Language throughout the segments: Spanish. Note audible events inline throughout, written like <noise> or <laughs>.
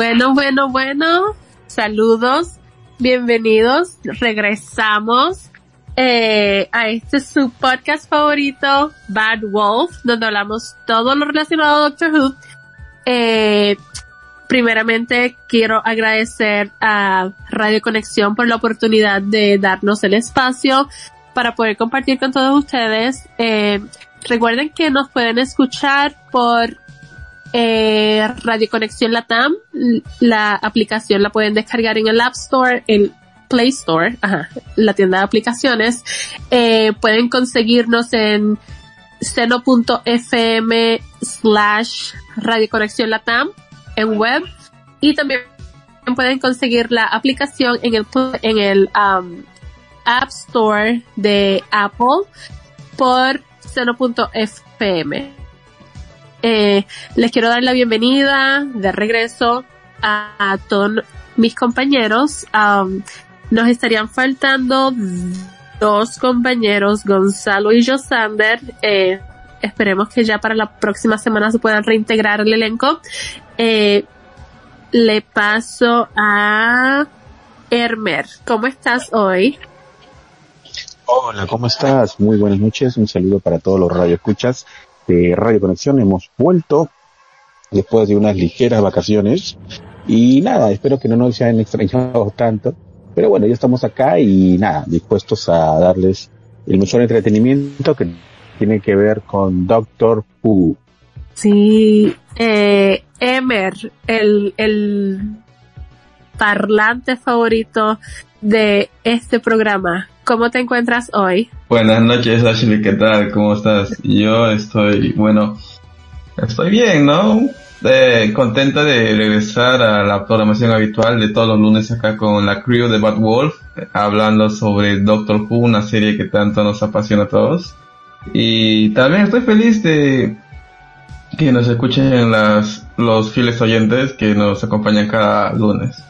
Bueno, bueno, bueno. Saludos. Bienvenidos. Regresamos eh, a este su podcast favorito, Bad Wolf, donde hablamos todo lo relacionado a Doctor Who. Eh, primeramente quiero agradecer a Radio Conexión por la oportunidad de darnos el espacio para poder compartir con todos ustedes. Eh, recuerden que nos pueden escuchar por eh, Radio Conexión Latam. La aplicación la pueden descargar en el App Store, el Play Store, ajá, la tienda de aplicaciones. Eh, pueden conseguirnos en seno.fm slash Radio Conexión Latam en web y también pueden conseguir la aplicación en el en el um, App Store de Apple por seno.fm. Eh, les quiero dar la bienvenida de regreso a, todos mis compañeros. Um, nos estarían faltando dos compañeros, Gonzalo y Josander. Eh, esperemos que ya para la próxima semana se puedan reintegrar el elenco. Eh, le paso a Hermer. ¿Cómo estás hoy? Hola, ¿cómo estás? Muy buenas noches. Un saludo para todos los radioescuchas Radio Conexión. Hemos vuelto después de unas ligeras vacaciones y nada, espero que no nos hayan extrañado tanto. Pero bueno, ya estamos acá y nada, dispuestos a darles el mejor entretenimiento que tiene que ver con Doctor Who. Sí, eh, Emer, el, el parlante favorito de este programa. ¿Cómo te encuentras hoy? Buenas noches, Ashley, ¿qué tal? ¿Cómo estás? Yo estoy, bueno, estoy bien, ¿no? Eh, contenta de regresar a la programación habitual de todos los lunes acá con la crew de Bad Wolf, hablando sobre Doctor Who, una serie que tanto nos apasiona a todos. Y también estoy feliz de que nos escuchen las, los fieles oyentes que nos acompañan cada lunes.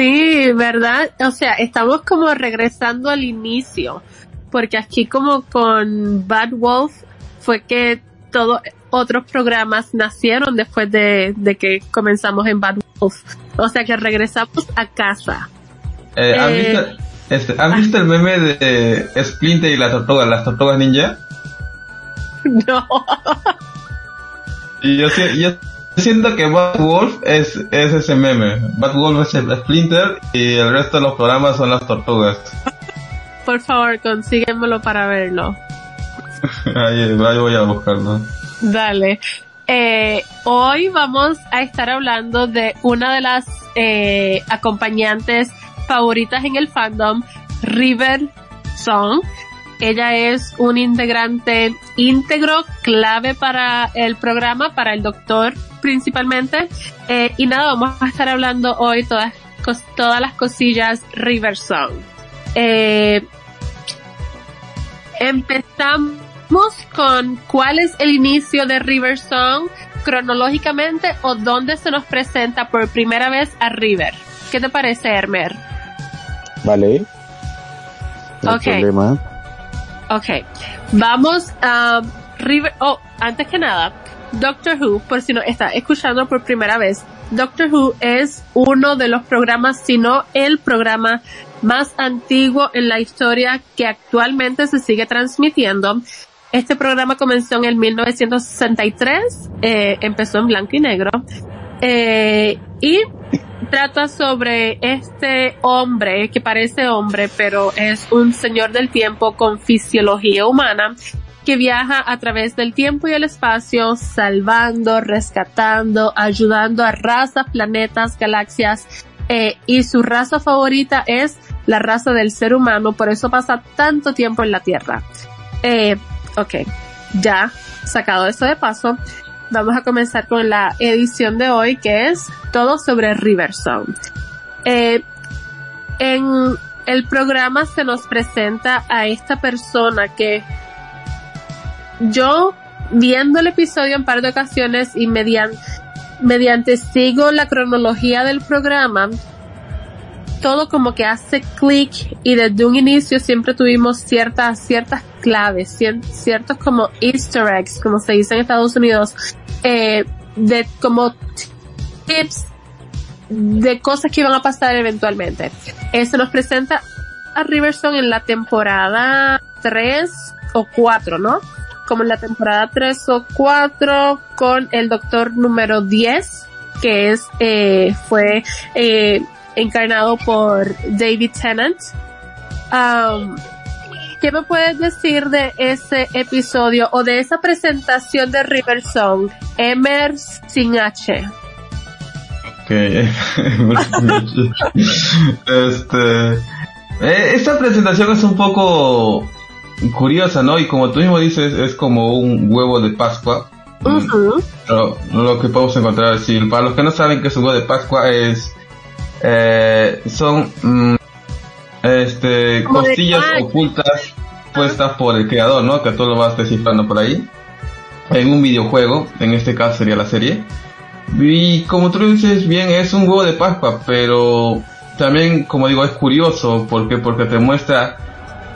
Sí, ¿verdad? O sea, estamos como regresando al inicio, porque aquí como con Bad Wolf fue que todos otros programas nacieron después de, que comenzamos en Bad Wolf. O sea que regresamos a casa. Eh, ¿han, eh, visto, este, visto el meme de Splinter y las tortugas, las tortugas ninja? <laughs> No. Y yo, yo siento que Bad Wolf es, es ese meme. Bad Wolf es el Splinter y el resto de los programas son las tortugas. <laughs> Por favor, consíguemelo para verlo. <laughs> ahí, voy a buscarlo. Dale. Eh, hoy vamos a estar hablando de una de las eh, acompañantes favoritas en el fandom, River Song. Ella es un integrante íntegro, clave para el programa, para el doctor principalmente. Eh, y nada, vamos a estar hablando hoy todas, todas las cosillas River Song. Eh, empezamos con cuál es el inicio de River Song cronológicamente o dónde se nos presenta por primera vez a River. ¿Qué te parece, Hermer? Vale. No problema. Ok, vamos a River, oh, antes que nada, Doctor Who, por si no está escuchando por primera vez, Doctor Who es uno de los programas, si no el programa más antiguo en la historia que actualmente se sigue transmitiendo. Este programa comenzó en el 1963, eh, empezó en blanco y negro, eh, y trata sobre este hombre que parece hombre, pero es un señor del tiempo con fisiología humana que viaja a través del tiempo y el espacio, salvando, rescatando, ayudando a razas, planetas, galaxias, eh, y su raza favorita es la raza del ser humano, por eso pasa tanto tiempo en la Tierra. Eh, ya sacado eso de paso, vamos a comenzar con la edición de hoy que es todo sobre Riverstone. Eh, en el programa se nos presenta a esta persona que yo viendo el episodio en par de ocasiones y mediante, mediante sigo la cronología del programa, todo como que hace clic y desde un inicio siempre tuvimos ciertas, ciertas claves, ciertos como easter eggs, como se dice en Estados Unidos, eh, de como tips de cosas que iban a pasar eventualmente. Se nos presenta a Riverson en la temporada 3 o 4, ¿no? Como en la temporada 3 o 4 con el doctor número 10, que es, eh, fue, eh, encarnado por David Tennant. Um, ¿Qué me puedes decir de ese episodio o de esa presentación de River Song? Emer sin H. Ok. <laughs> este, eh, esta presentación es un poco curiosa, ¿no? Y como tú mismo dices, es como un huevo de Pascua. lo, que podemos encontrar, si para los que no saben qué es un huevo de Pascua, es eh, son mm, este costillas ocultas puestas por el creador, ¿no? Que tú lo vas descifrando por ahí. En un videojuego, en este caso sería la serie. Y como tú dices bien, es un huevo de Pascua, pero también, como digo, es curioso. Porque porque te muestra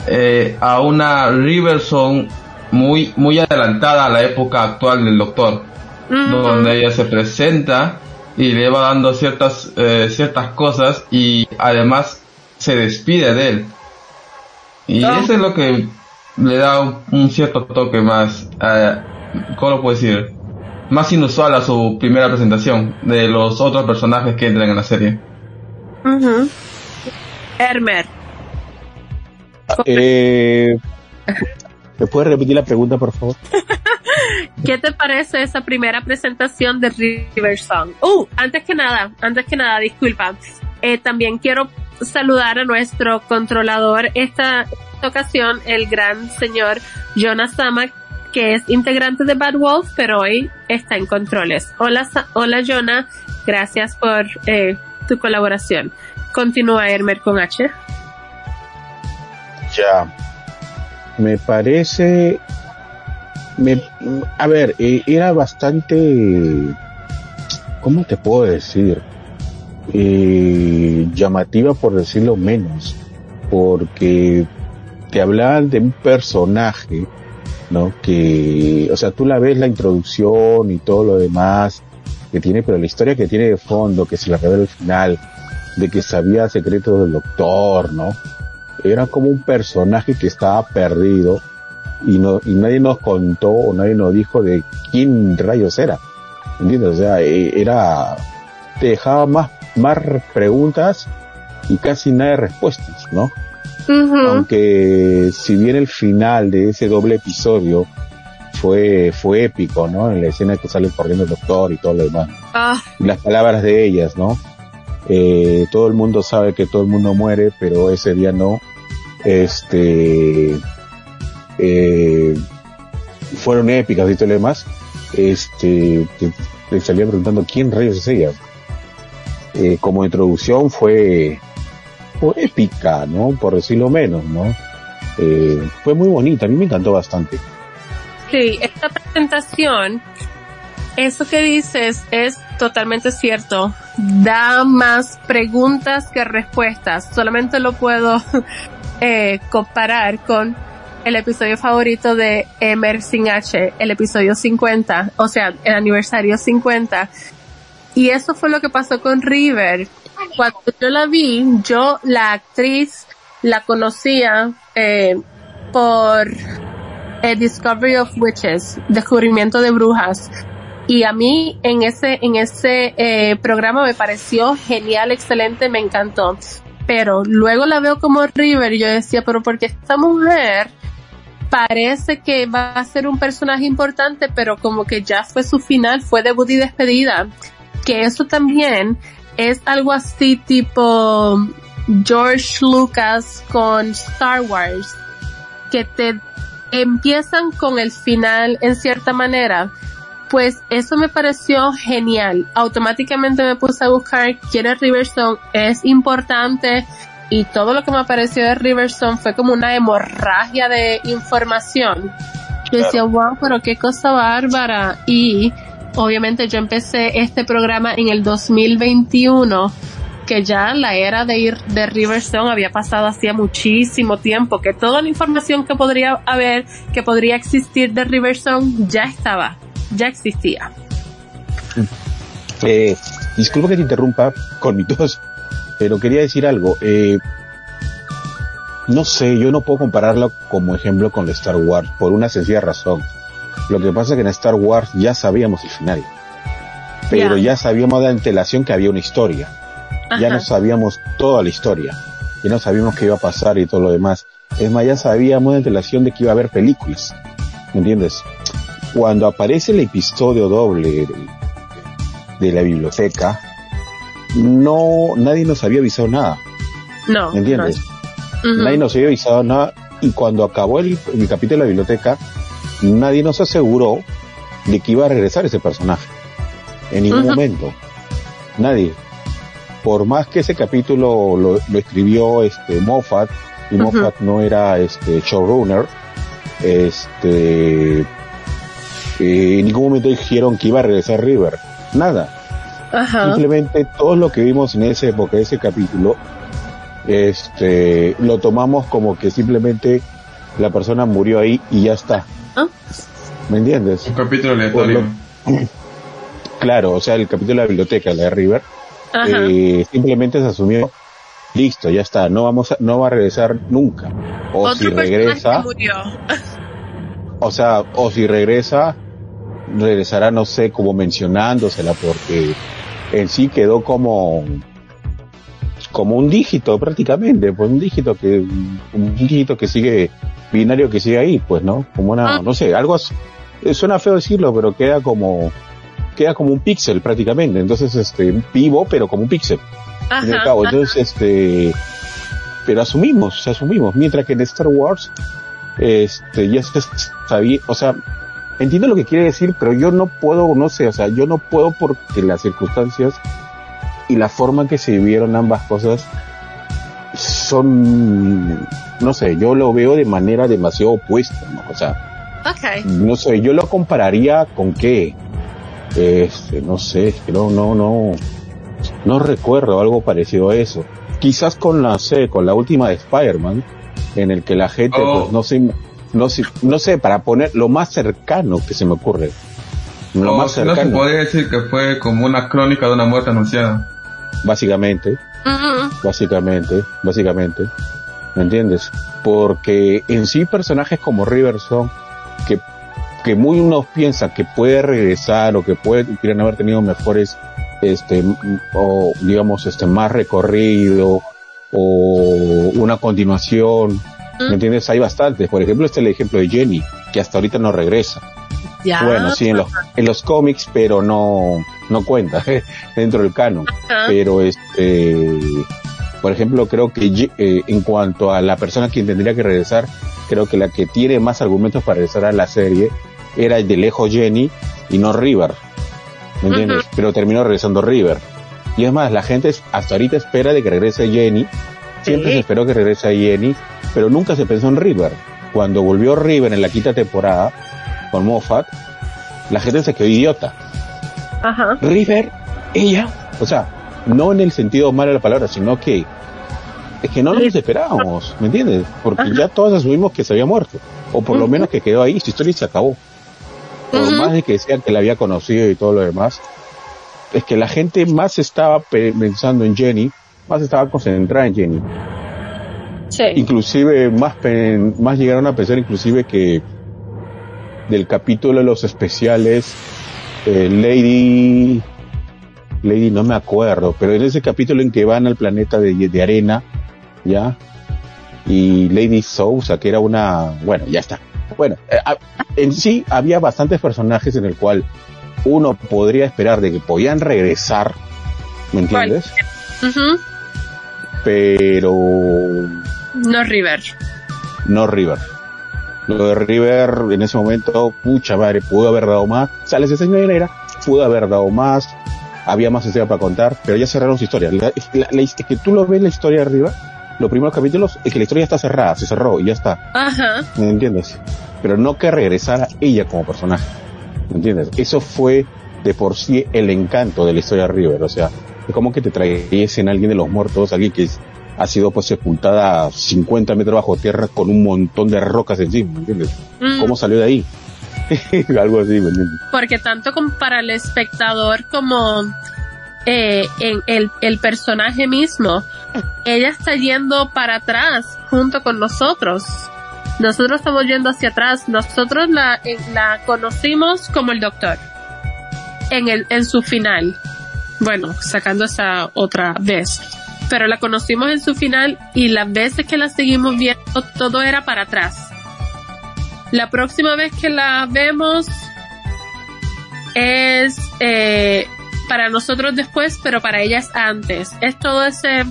eh, a una Riverson muy muy adelantada a la época actual del Doctor, donde ella se presenta y le va dando ciertas, eh, ciertas cosas y además se despide de él. Y eso es lo que le da un, cierto toque más, eh, ¿cómo lo puedo decir? Más inusual a su primera presentación de los otros personajes que entran en la serie. Uh Hermer. Eh, ¿Me puedes repetir la pregunta, por favor? <laughs> ¿Qué te parece esa primera presentación de River Song? Uh, antes que nada, antes que nada, disculpa. Eh, también quiero saludar a nuestro controlador esta ocasión, el gran señor Jonas Sama, que es integrante de Bad Wolf, pero hoy está en controles. Hola, hola Jonah, gracias por eh, tu colaboración. Continúa Hermer con H. Ya. Me parece me, a ver, eh, era bastante, ¿cómo te puedo decir? Eh, llamativa por decirlo menos, porque te hablaban de un personaje, ¿no? Que, o sea, tú la ves la introducción y todo lo demás que tiene, pero la historia que tiene de fondo, que se la revela al final, de que sabía secretos del doctor, ¿no? Era como un personaje que estaba perdido y, no, y nadie nos contó nadie nos dijo de quién rayos era. ¿Entiendes? O sea, e, era, te dejaba más, más preguntas y casi nada de respuestas, ¿no? Aunque si bien el final de ese doble episodio fue, fue épico, ¿no? En la escena que sale corriendo el doctor y todo lo demás. Ah. Las palabras de ellas, ¿no? Eh, todo el mundo sabe que todo el mundo muere, pero ese día no. Este, eh, fueron épicas y todo lo demás, este, te, salía preguntando quién rayos es ella. Eh, como introducción fue, épica, ¿no? Por decirlo menos, ¿no? Eh, fue muy bonita, a mí me encantó bastante. Sí, esta presentación, eso que dices es totalmente cierto. Da más preguntas que respuestas. Solamente lo puedo <laughs> eh, comparar con el episodio favorito de Emer sin H, el episodio 50, o sea, el aniversario 50. Y eso fue lo que pasó con River. Cuando yo la vi, yo la actriz la conocía eh, por el Discovery of Witches, descubrimiento de brujas. Y a mí en ese, en ese eh, programa me pareció genial, excelente, me encantó. Pero luego la veo como River y yo decía, pero porque esta mujer parece que va a ser un personaje importante, pero como que ya fue su final, fue debut y despedida. Que eso también es algo así tipo George Lucas con Star Wars, que te empiezan con el final en cierta manera. Pues eso me pareció genial. Automáticamente me puse a buscar quién es Riverstone. Es importante y todo lo que me apareció de Riverson fue como una hemorragia de información. Yo decía, wow, pero qué cosa bárbara. Y obviamente yo empecé este programa en el 2021 que ya la era de ir de Riverstone había pasado hacía muchísimo tiempo, que toda la información que podría haber, que podría existir de Riverstone ya estaba, ya existía. Eh, disculpa que te interrumpa con mi tos, pero quería decir algo. Eh, no sé, yo no puedo compararlo como ejemplo con Star Wars por una sencilla razón. Lo que pasa es que en Star Wars ya sabíamos el final. Pero ya sabíamos de antelación que había una historia. Ya no sabíamos toda la historia. Ya no sabíamos qué iba a pasar y todo lo demás. Es más, ya sabíamos de antelación de que iba a haber películas. ¿Me entiendes? Cuando aparece el episodio doble de, la biblioteca, no, nadie nos había avisado nada. No. ¿Me entiendes? Nadie nos había avisado nada. Y cuando acabó el, el capítulo de la biblioteca, nadie nos aseguró de que iba a regresar ese personaje. En ningún momento. Nadie. Por más que ese capítulo lo, escribió este Moffat, y Moffat no era este showrunner, este eh, en ningún momento dijeron que iba a regresar River. Nada. Simplemente todo lo que vimos en esa época, ese capítulo, este, lo tomamos como que simplemente la persona murió ahí y ya está. ¿Me entiendes? Un capítulo aleatorio. <clears throat> claro, o sea, el capítulo de la biblioteca, la de River, eh, simplemente se asumió, listo, ya está, no vamos a, no va a regresar nunca. O si regresa, o sea, o si regresa, regresará, no sé, como mencionándosela, porque en sí quedó como como un dígito prácticamente, pues un dígito que un dígito que sigue binario que sigue ahí, pues, ¿no? Como una, ah. no sé, algo suena feo decirlo, pero queda como queda como un píxel prácticamente, entonces este vivo pero como un píxel. Entonces este pero asumimos, asumimos, mientras que en Star Wars este ya se sabía, o sea, entiendo lo que quiere decir, pero yo no puedo, no sé, o sea, yo no puedo porque las circunstancias y la forma en que se vivieron ambas cosas son no sé, yo lo veo de manera demasiado opuesta, ¿no? O sea, no sé, yo lo compararía con qué, este, no sé, no, no, no, no recuerdo algo parecido a eso. Quizás con la, sé, con la última de Spider-Man, en el que la gente, pues, oh. no sé, no sé, no sé, para poner lo más cercano que se me ocurre. Lo oh, más cercano. No se podría decir que fue como una crónica de una muerte anunciada. Básicamente. Básicamente, básicamente. ¿Me entiendes? Porque en sí personajes como Riverson, que, que muy unos piensan que puede regresar o que puede, quieren haber tenido mejores, este, o digamos, este, más recorrido o una continuación, ¿me entiendes? Hay bastantes. Por ejemplo, este es el ejemplo de Jenny, que hasta ahorita no regresa. Bueno, sí, en los, en los cómics, pero no, no cuenta <laughs> dentro del canon. Pero este, por ejemplo, creo que eh, en cuanto a la persona quien tendría que regresar, creo que la que tiene más argumentos para regresar a la serie era el de lejos Jenny y no River. ¿Me entiendes? Pero terminó regresando River. Y es más, la gente hasta ahorita espera de que regrese Jenny. Siempre se esperó que regrese Jenny, pero nunca se pensó en River. Cuando volvió River en la quinta temporada con Moffat, la gente se quedó idiota. Ajá. River, ella, o sea, no en el sentido malo de la palabra, sino que es que no nos esperábamos, ¿me entiendes? Porque ya todos asumimos que se había muerto, o por lo menos que quedó ahí, su historia se acabó. Por más de que decían que la había conocido y todo lo demás, es que la gente más estaba pensando en Jenny, más estaba concentrada en Jenny. Sí. Inclusive más, más llegaron a pensar inclusive que del capítulo de los especiales, eh, Lady Lady no me acuerdo, pero en ese capítulo en que van al planeta de, de arena, ¿ya? Y Lady Sousa, que era una, bueno, ya está. Bueno, eh, en sí había bastantes personajes en el cual uno podría esperar de que podían regresar, ¿me entiendes? Pero... No River. No River. Lo de River en ese momento, pucha madre, pudo haber dado más. Sales de era, pudo haber dado más había más historia para contar, pero ya cerraron su historia. es que tú lo ves la historia arriba, los primeros capítulos, es que la historia está cerrada, se cerró y ya está. Ajá. ¿Me entiendes? Pero no que regresara ella como personaje. ¿Me entiendes? Eso fue de por sí el encanto de la historia de River. O sea, es como que te trayesen a alguien de los muertos, alguien que ha sido pues sepultada 50 metros bajo tierra con un montón de rocas encima, ¿me entiendes? Mm. ¿Cómo salió de ahí? <laughs> Algo así, Porque tanto como para el espectador como eh, en el, el personaje mismo, ella está yendo para atrás junto con nosotros. Nosotros estamos yendo hacia atrás. Nosotros la, eh, la conocimos como el doctor. En el, en su final. Bueno, sacando esa otra vez. Pero la conocimos en su final y las veces que la seguimos viendo todo era para atrás. La próxima vez que la vemos es eh, para nosotros después, pero para ellas antes. Es todo ese,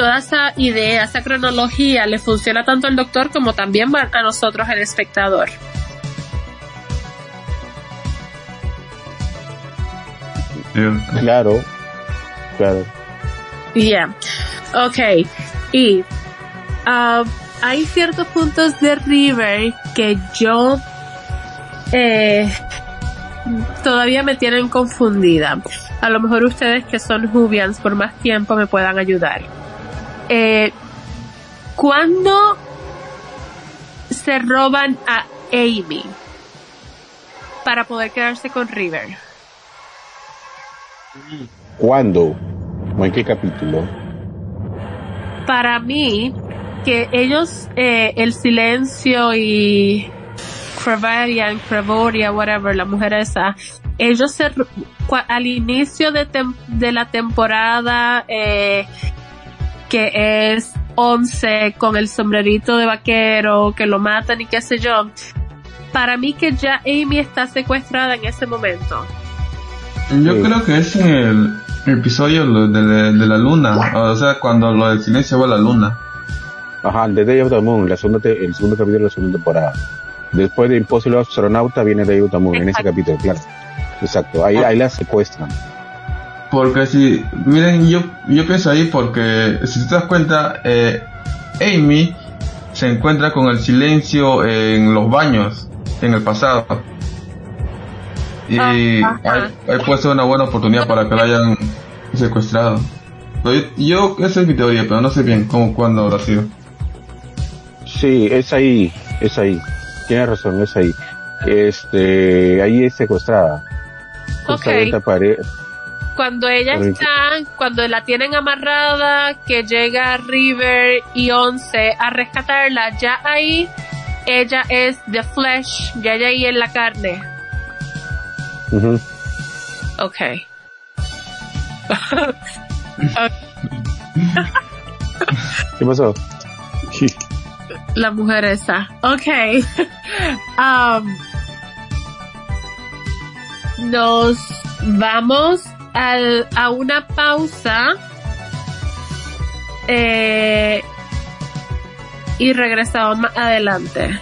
toda esa idea, esa cronología le funciona tanto al doctor como también a nosotros el espectador. Claro, claro. Yeah. Ok. Y uh, hay ciertos puntos de River que yo eh, todavía me tienen confundida. A lo mejor ustedes que son Jubians por más tiempo me puedan ayudar. Eh, ¿Cuándo se roban a Amy para poder quedarse con River? ¿Cuándo? ¿O en qué capítulo? Para mí, que ellos, eh, el silencio y Crevarian, Crevoria, whatever, la mujer esa, ellos se, al inicio de, de la temporada, eh, que es 11 con el sombrerito de vaquero, que lo matan y qué sé yo, para mí que ya Amy está secuestrada en ese momento. Yo creo que es en el episodio de, de, la luna, o sea, cuando lo del silencio va a la luna. Ajá, The Day of the Moon, la segunda el segundo capítulo de la segunda temporada. Después de Impossible Astronauta viene Day of the Moon, en ese capítulo, claro. Exacto, ahí, ahí la secuestran. Porque si, miren, yo, yo pienso ahí porque, si te das cuenta, eh, Amy se encuentra con el silencio en los baños, en el pasado. Y ahí, puede ser una buena oportunidad para que la hayan secuestrado. yo, esa es mi teoría, pero no sé bien cómo, cuándo habrá sido. Sí, es ahí, es ahí. Tienes razón, es ahí. Este, ahí es secuestrada. Okay. Cuando ella está, cuando la tienen amarrada, que llega River y Once a rescatarla, ya ahí ella es the flesh, ya ella ahí en la carne. okay. ¿Qué pasó? la mujer esa. Ok. um, nos vamos a una pausa. Eh, y regresamos más adelante.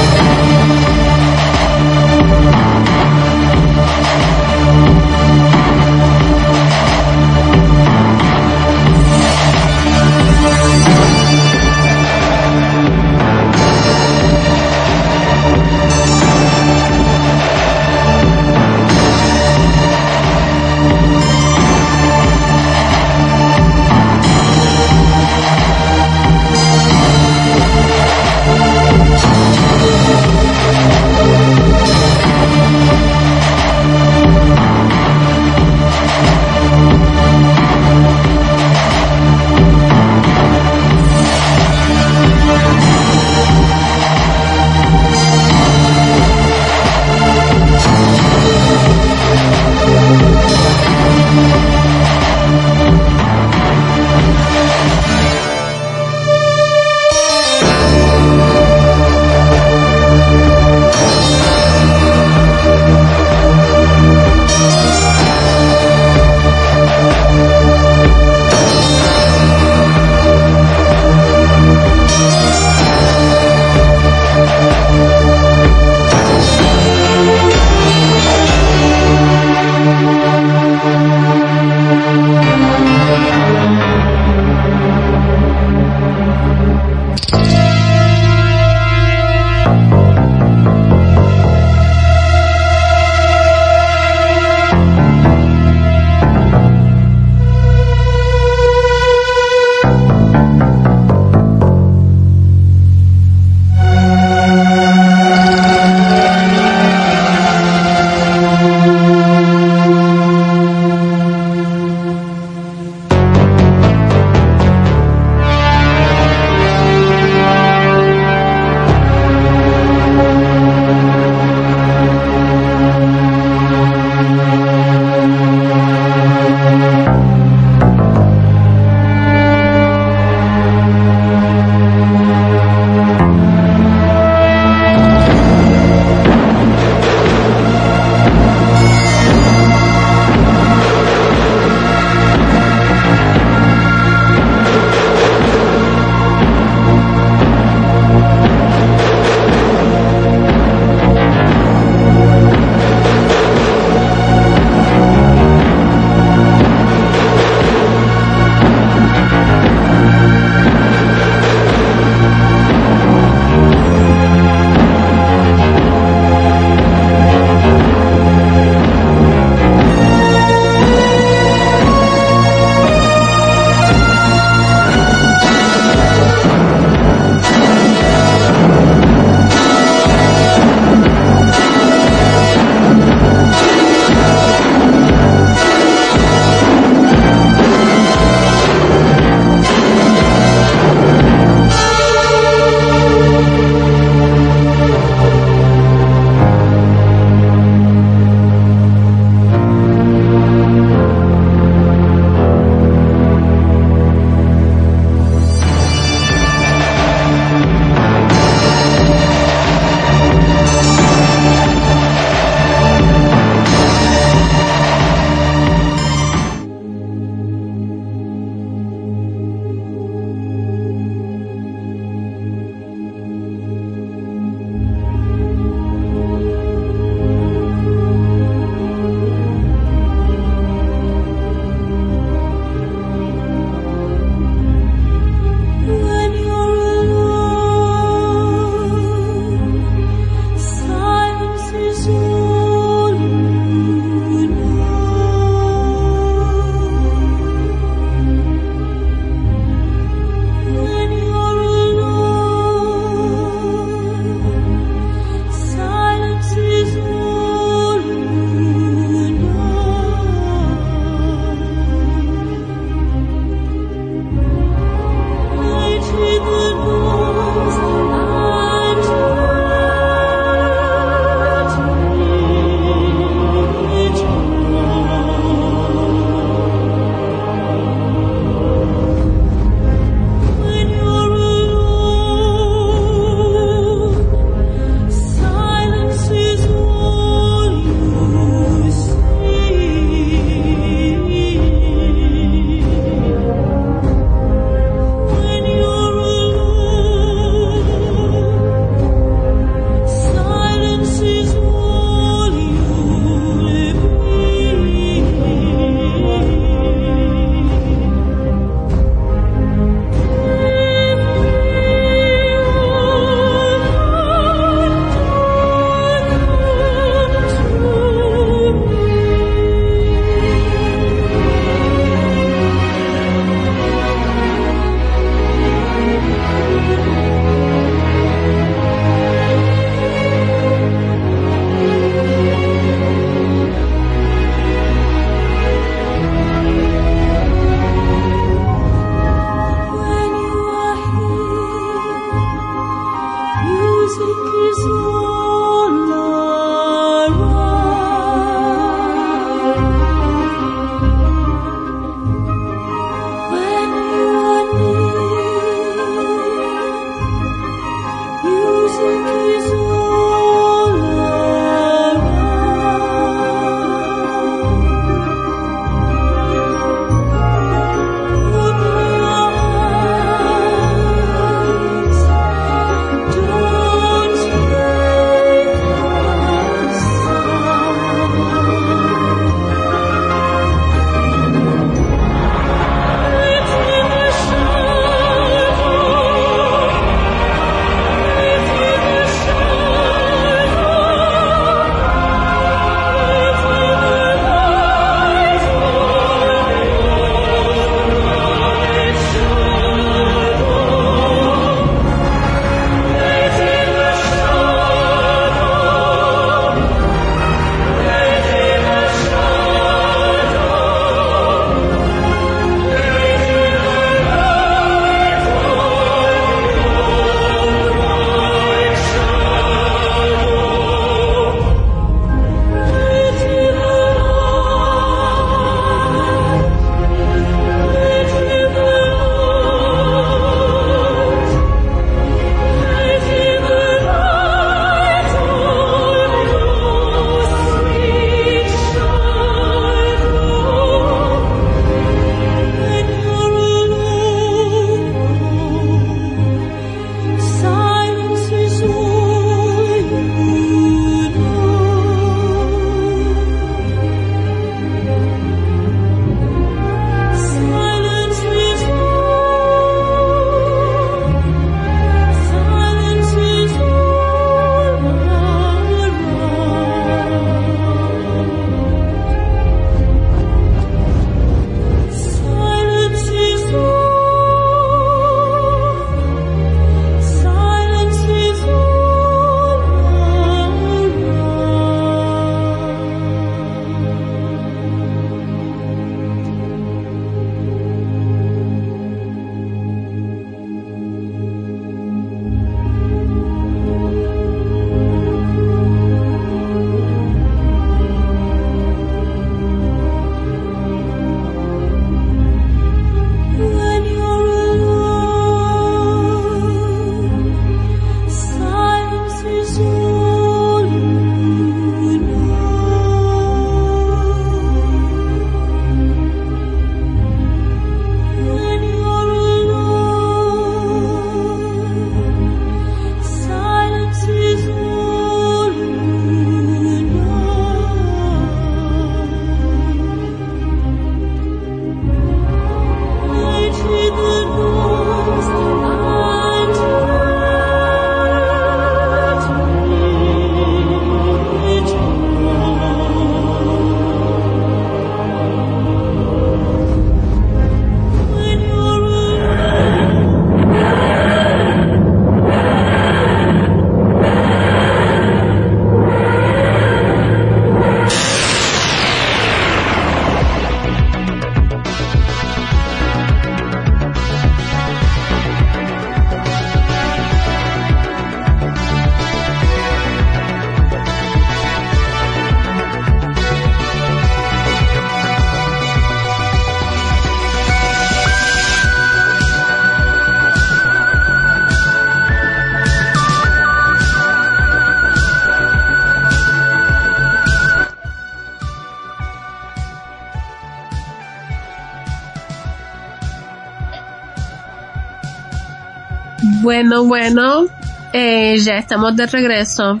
Bueno, bueno, eh, ya estamos de regreso.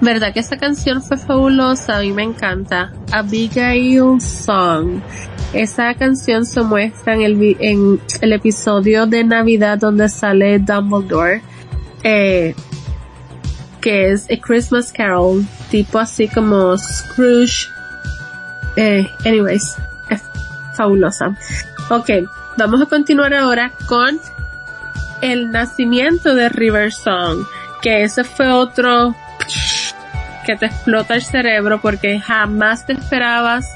¿Verdad que esa canción fue fabulosa? A mí me encanta. Abigail Song. Esa canción se muestra en el, episodio de Navidad donde sale Dumbledore, eh, que es A Christmas Carol, tipo así como Scrooge. Eh, anyways, es fabulosa. Ok, vamos a continuar ahora con el nacimiento de River Song, que ese fue otro que te explota el cerebro porque jamás te esperabas,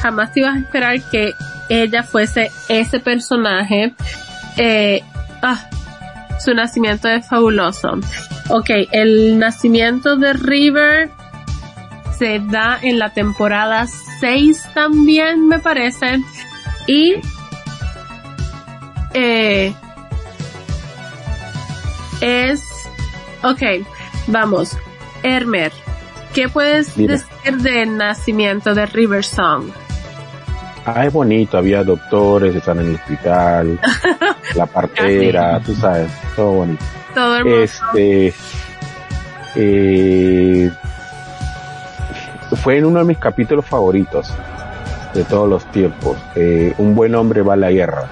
jamás te ibas a esperar que ella fuese ese personaje. Eh, ah, su nacimiento es fabuloso. Ok, el nacimiento de River se da en la temporada 6 también, me parece. Y eh, es, ok, vamos, Hermer, ¿qué puedes decir del nacimiento de River Song? Ah, es bonito, había doctores, están en el hospital, <laughs> la partera, tú sabes, todo bonito. Todo hermoso. Este, eh, fue en uno de mis capítulos favoritos de todos los tiempos. Eh, un buen hombre va a la guerra.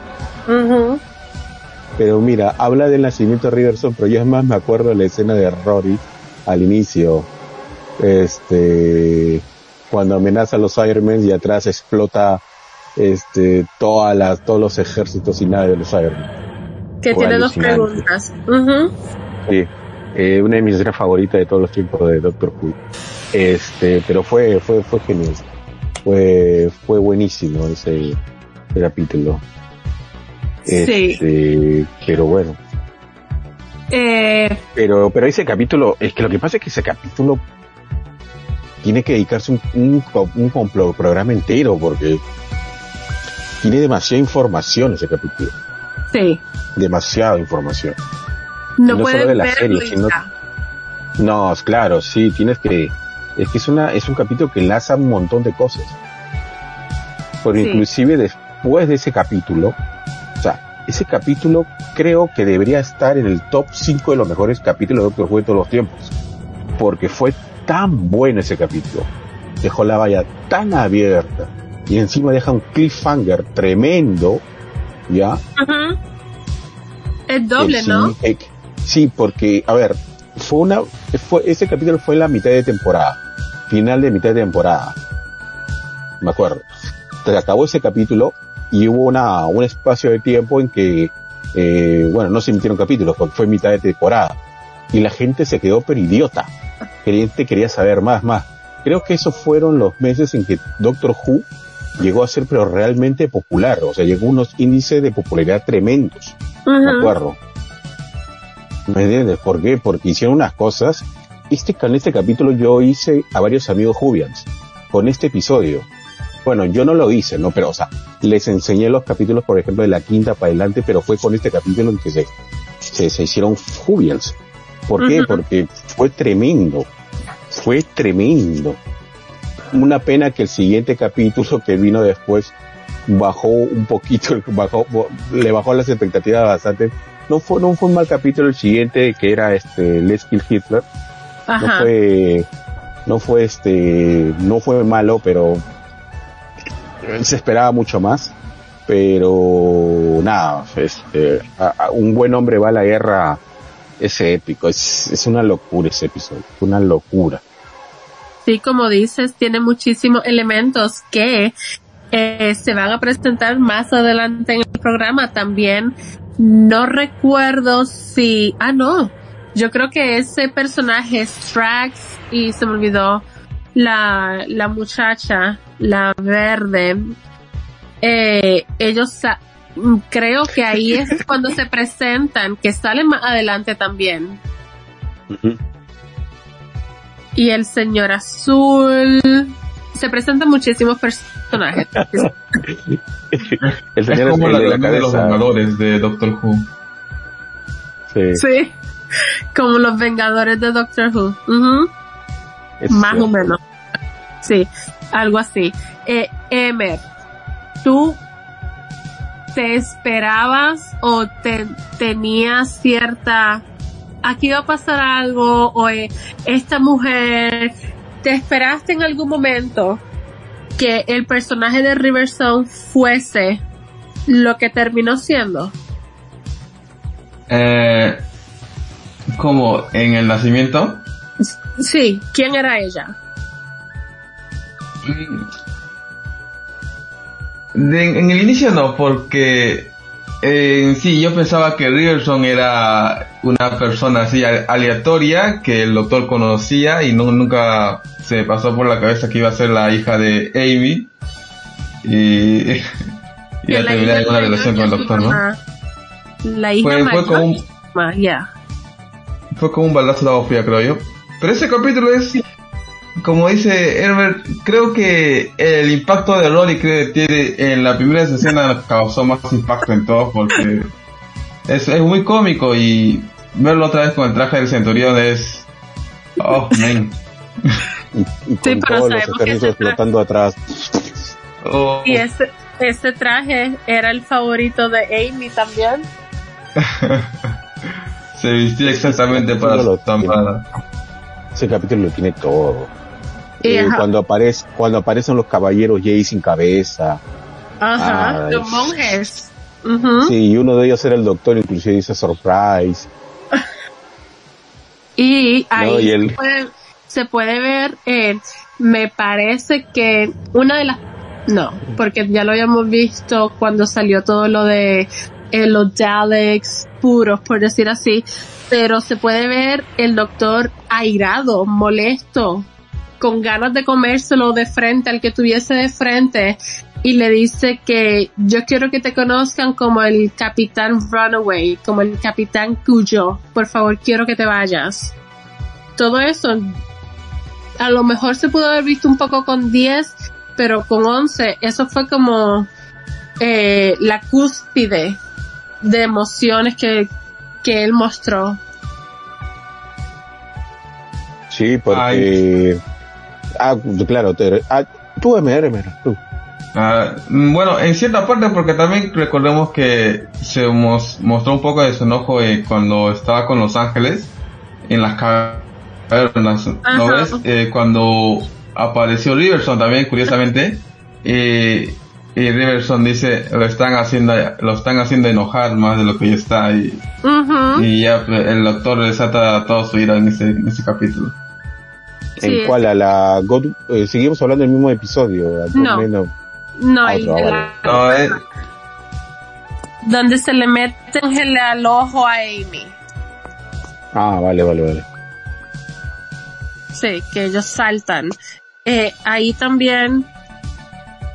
Pero mira, habla del nacimiento de Riverson, pero yo es más me acuerdo de la escena de Rory al inicio. Este, cuando amenaza a los Ironmen y atrás explota este todas las todos los ejércitos y nada de los Ironmen. Que tiene dos preguntas. Sí, eh, una de mis escenas favoritas de todos los tiempos de Doctor Who. Este, pero fue fue fue genial. Fue fue buenísimo ese, ese capítulo. Sí. Este, pero bueno. Eh, Pero, pero ese capítulo, es que lo que pasa es que ese capítulo tiene que dedicarse un, un, programa entero porque tiene demasiada información ese capítulo. sí. Demasiada información. No, no solo de la serie, sino- No, claro, sí, tienes que, es que es una, es un capítulo que enlaza un montón de cosas. Sí. inclusive después de ese capítulo, ese capítulo creo que debería estar en el top 5 de los mejores capítulos de Doctor Who de todos los tiempos. Porque fue tan bueno ese capítulo. Dejó la valla tan abierta. Y encima deja un cliffhanger tremendo, ¿ya? Ujú. Es doble, ¿no? Eh, Sí, porque, a ver, fue una, fue, ese capítulo fue en la mitad de temporada, final de mitad de temporada. Me acuerdo. Entonces acabó ese capítulo y hubo una, un espacio de tiempo en que, eh, bueno, no se emitieron capítulos porque fue mitad de temporada. Y la gente se quedó pero idiota. Gente quería saber más, más. Creo que esos fueron los meses en que Doctor Who llegó a ser pero realmente popular. O sea, llegó a unos índices de popularidad tremendos me Ujú. acuerdo. ¿Me entiendes? ¿Por qué? Porque hicieron unas cosas. Este, con este capítulo yo hice a varios amigos Jubians. Con este episodio. Bueno, yo no lo hice, ¿no? Pero, o sea, les enseñé los capítulos, por ejemplo, de la quinta para adelante, pero fue con este capítulo en que se, se, se hicieron Jubians. ¿Por qué? Porque fue tremendo. Fue tremendo. Una pena que el siguiente capítulo que vino después bajó un poquito, <laughs> bajó, le bajó las expectativas bastante. No fue, no fue un mal capítulo el siguiente que era este Let's Kill Hitler. No fue, no fue este, no fue malo, pero se esperaba mucho más. Pero nada, este, a- un buen hombre va a la guerra, es épico, es, es una locura ese episodio, una locura. Sí, como dices, tiene muchísimos elementos que eh, se van a presentar más adelante en el programa también. No recuerdo si, ah no, yo creo que ese personaje Strax y se me olvidó la, la muchacha, la verde, eh, ellos mm, creo que ahí es <laughs> cuando se presentan, que salen más adelante también. Y el señor azul, se presentan muchísimos personajes. <laughs> El Es señor como el la de la de los Vengadores de Doctor Who. sí, sí, como los Vengadores de Doctor Who. Es Más o menos. Sí, algo así. Eh, Emer, ¿tú te esperabas o te tenías cierta aquí va a pasar algo, o eh, esta mujer, ¿te esperaste en algún momento que el personaje de Riverstone fuese lo que terminó siendo? Eh, como en el nacimiento. Sí, ¿quién era ella? En el inicio no, porque eh, sí, yo pensaba que Riverson era una persona así aleatoria que el doctor conocía y no, nunca se pasó por la cabeza que iba a ser la hija de Amy. Y, <laughs> y a terminar una relación con el doctor, ¿no? La hija fue, fue como un, fue como un balazo de agua fría, creo yo. Pero ese capítulo es como dice Herbert, creo que el impacto de que tiene en la primera escena causó más impacto en todos porque es, es, muy cómico y verlo otra vez con el traje del centurión es oh man y, con todos los ejércitos explotando atrás. Oh. y ese, ese traje era el favorito de Amy también. <laughs> Se vistía exactamente para su ese capítulo lo tiene todo eh, cuando aparece cuando aparecen los caballeros Jay sin cabeza. Ajá los monjes. Sí y uno de ellos era el doctor inclusive dice surprise. <laughs> Y ahí se, puede, ver eh, me parece que una de las no porque ya lo habíamos visto cuando salió todo lo de eh, los Daleks puros por decir así pero se puede ver el doctor airado molesto con ganas de comérselo de frente al que tuviese de frente y le dice que yo quiero que te conozcan como el capitán Runaway, como el capitán Cuyo, por favor quiero que te vayas. Todo eso, a lo mejor se pudo haber visto un poco con 10, pero con 11, eso fue como eh, la cúspide de emociones que, que él mostró. Sí, porque... Ah, claro, te, ah, tú MR, tú. Ah, bueno, en cierta parte porque también recordemos que se mostró un poco de su enojo eh, cuando estaba con Los Ángeles en las cavernas, ¿no ves? Eh, cuando apareció Riverson también, curiosamente, <laughs> eh, y Riverson dice lo están haciendo lo están haciendo enojar más de lo que ya está y, y ya el doctor desata todo su ira en ese, en ese capítulo. ¿En cuál? A la eh, seguimos hablando del mismo episodio. No. No, el no eh. Donde se le mete al ojo a Amy. Ah, vale, vale, vale. Sí, que ellos saltan. Eh, ahí también,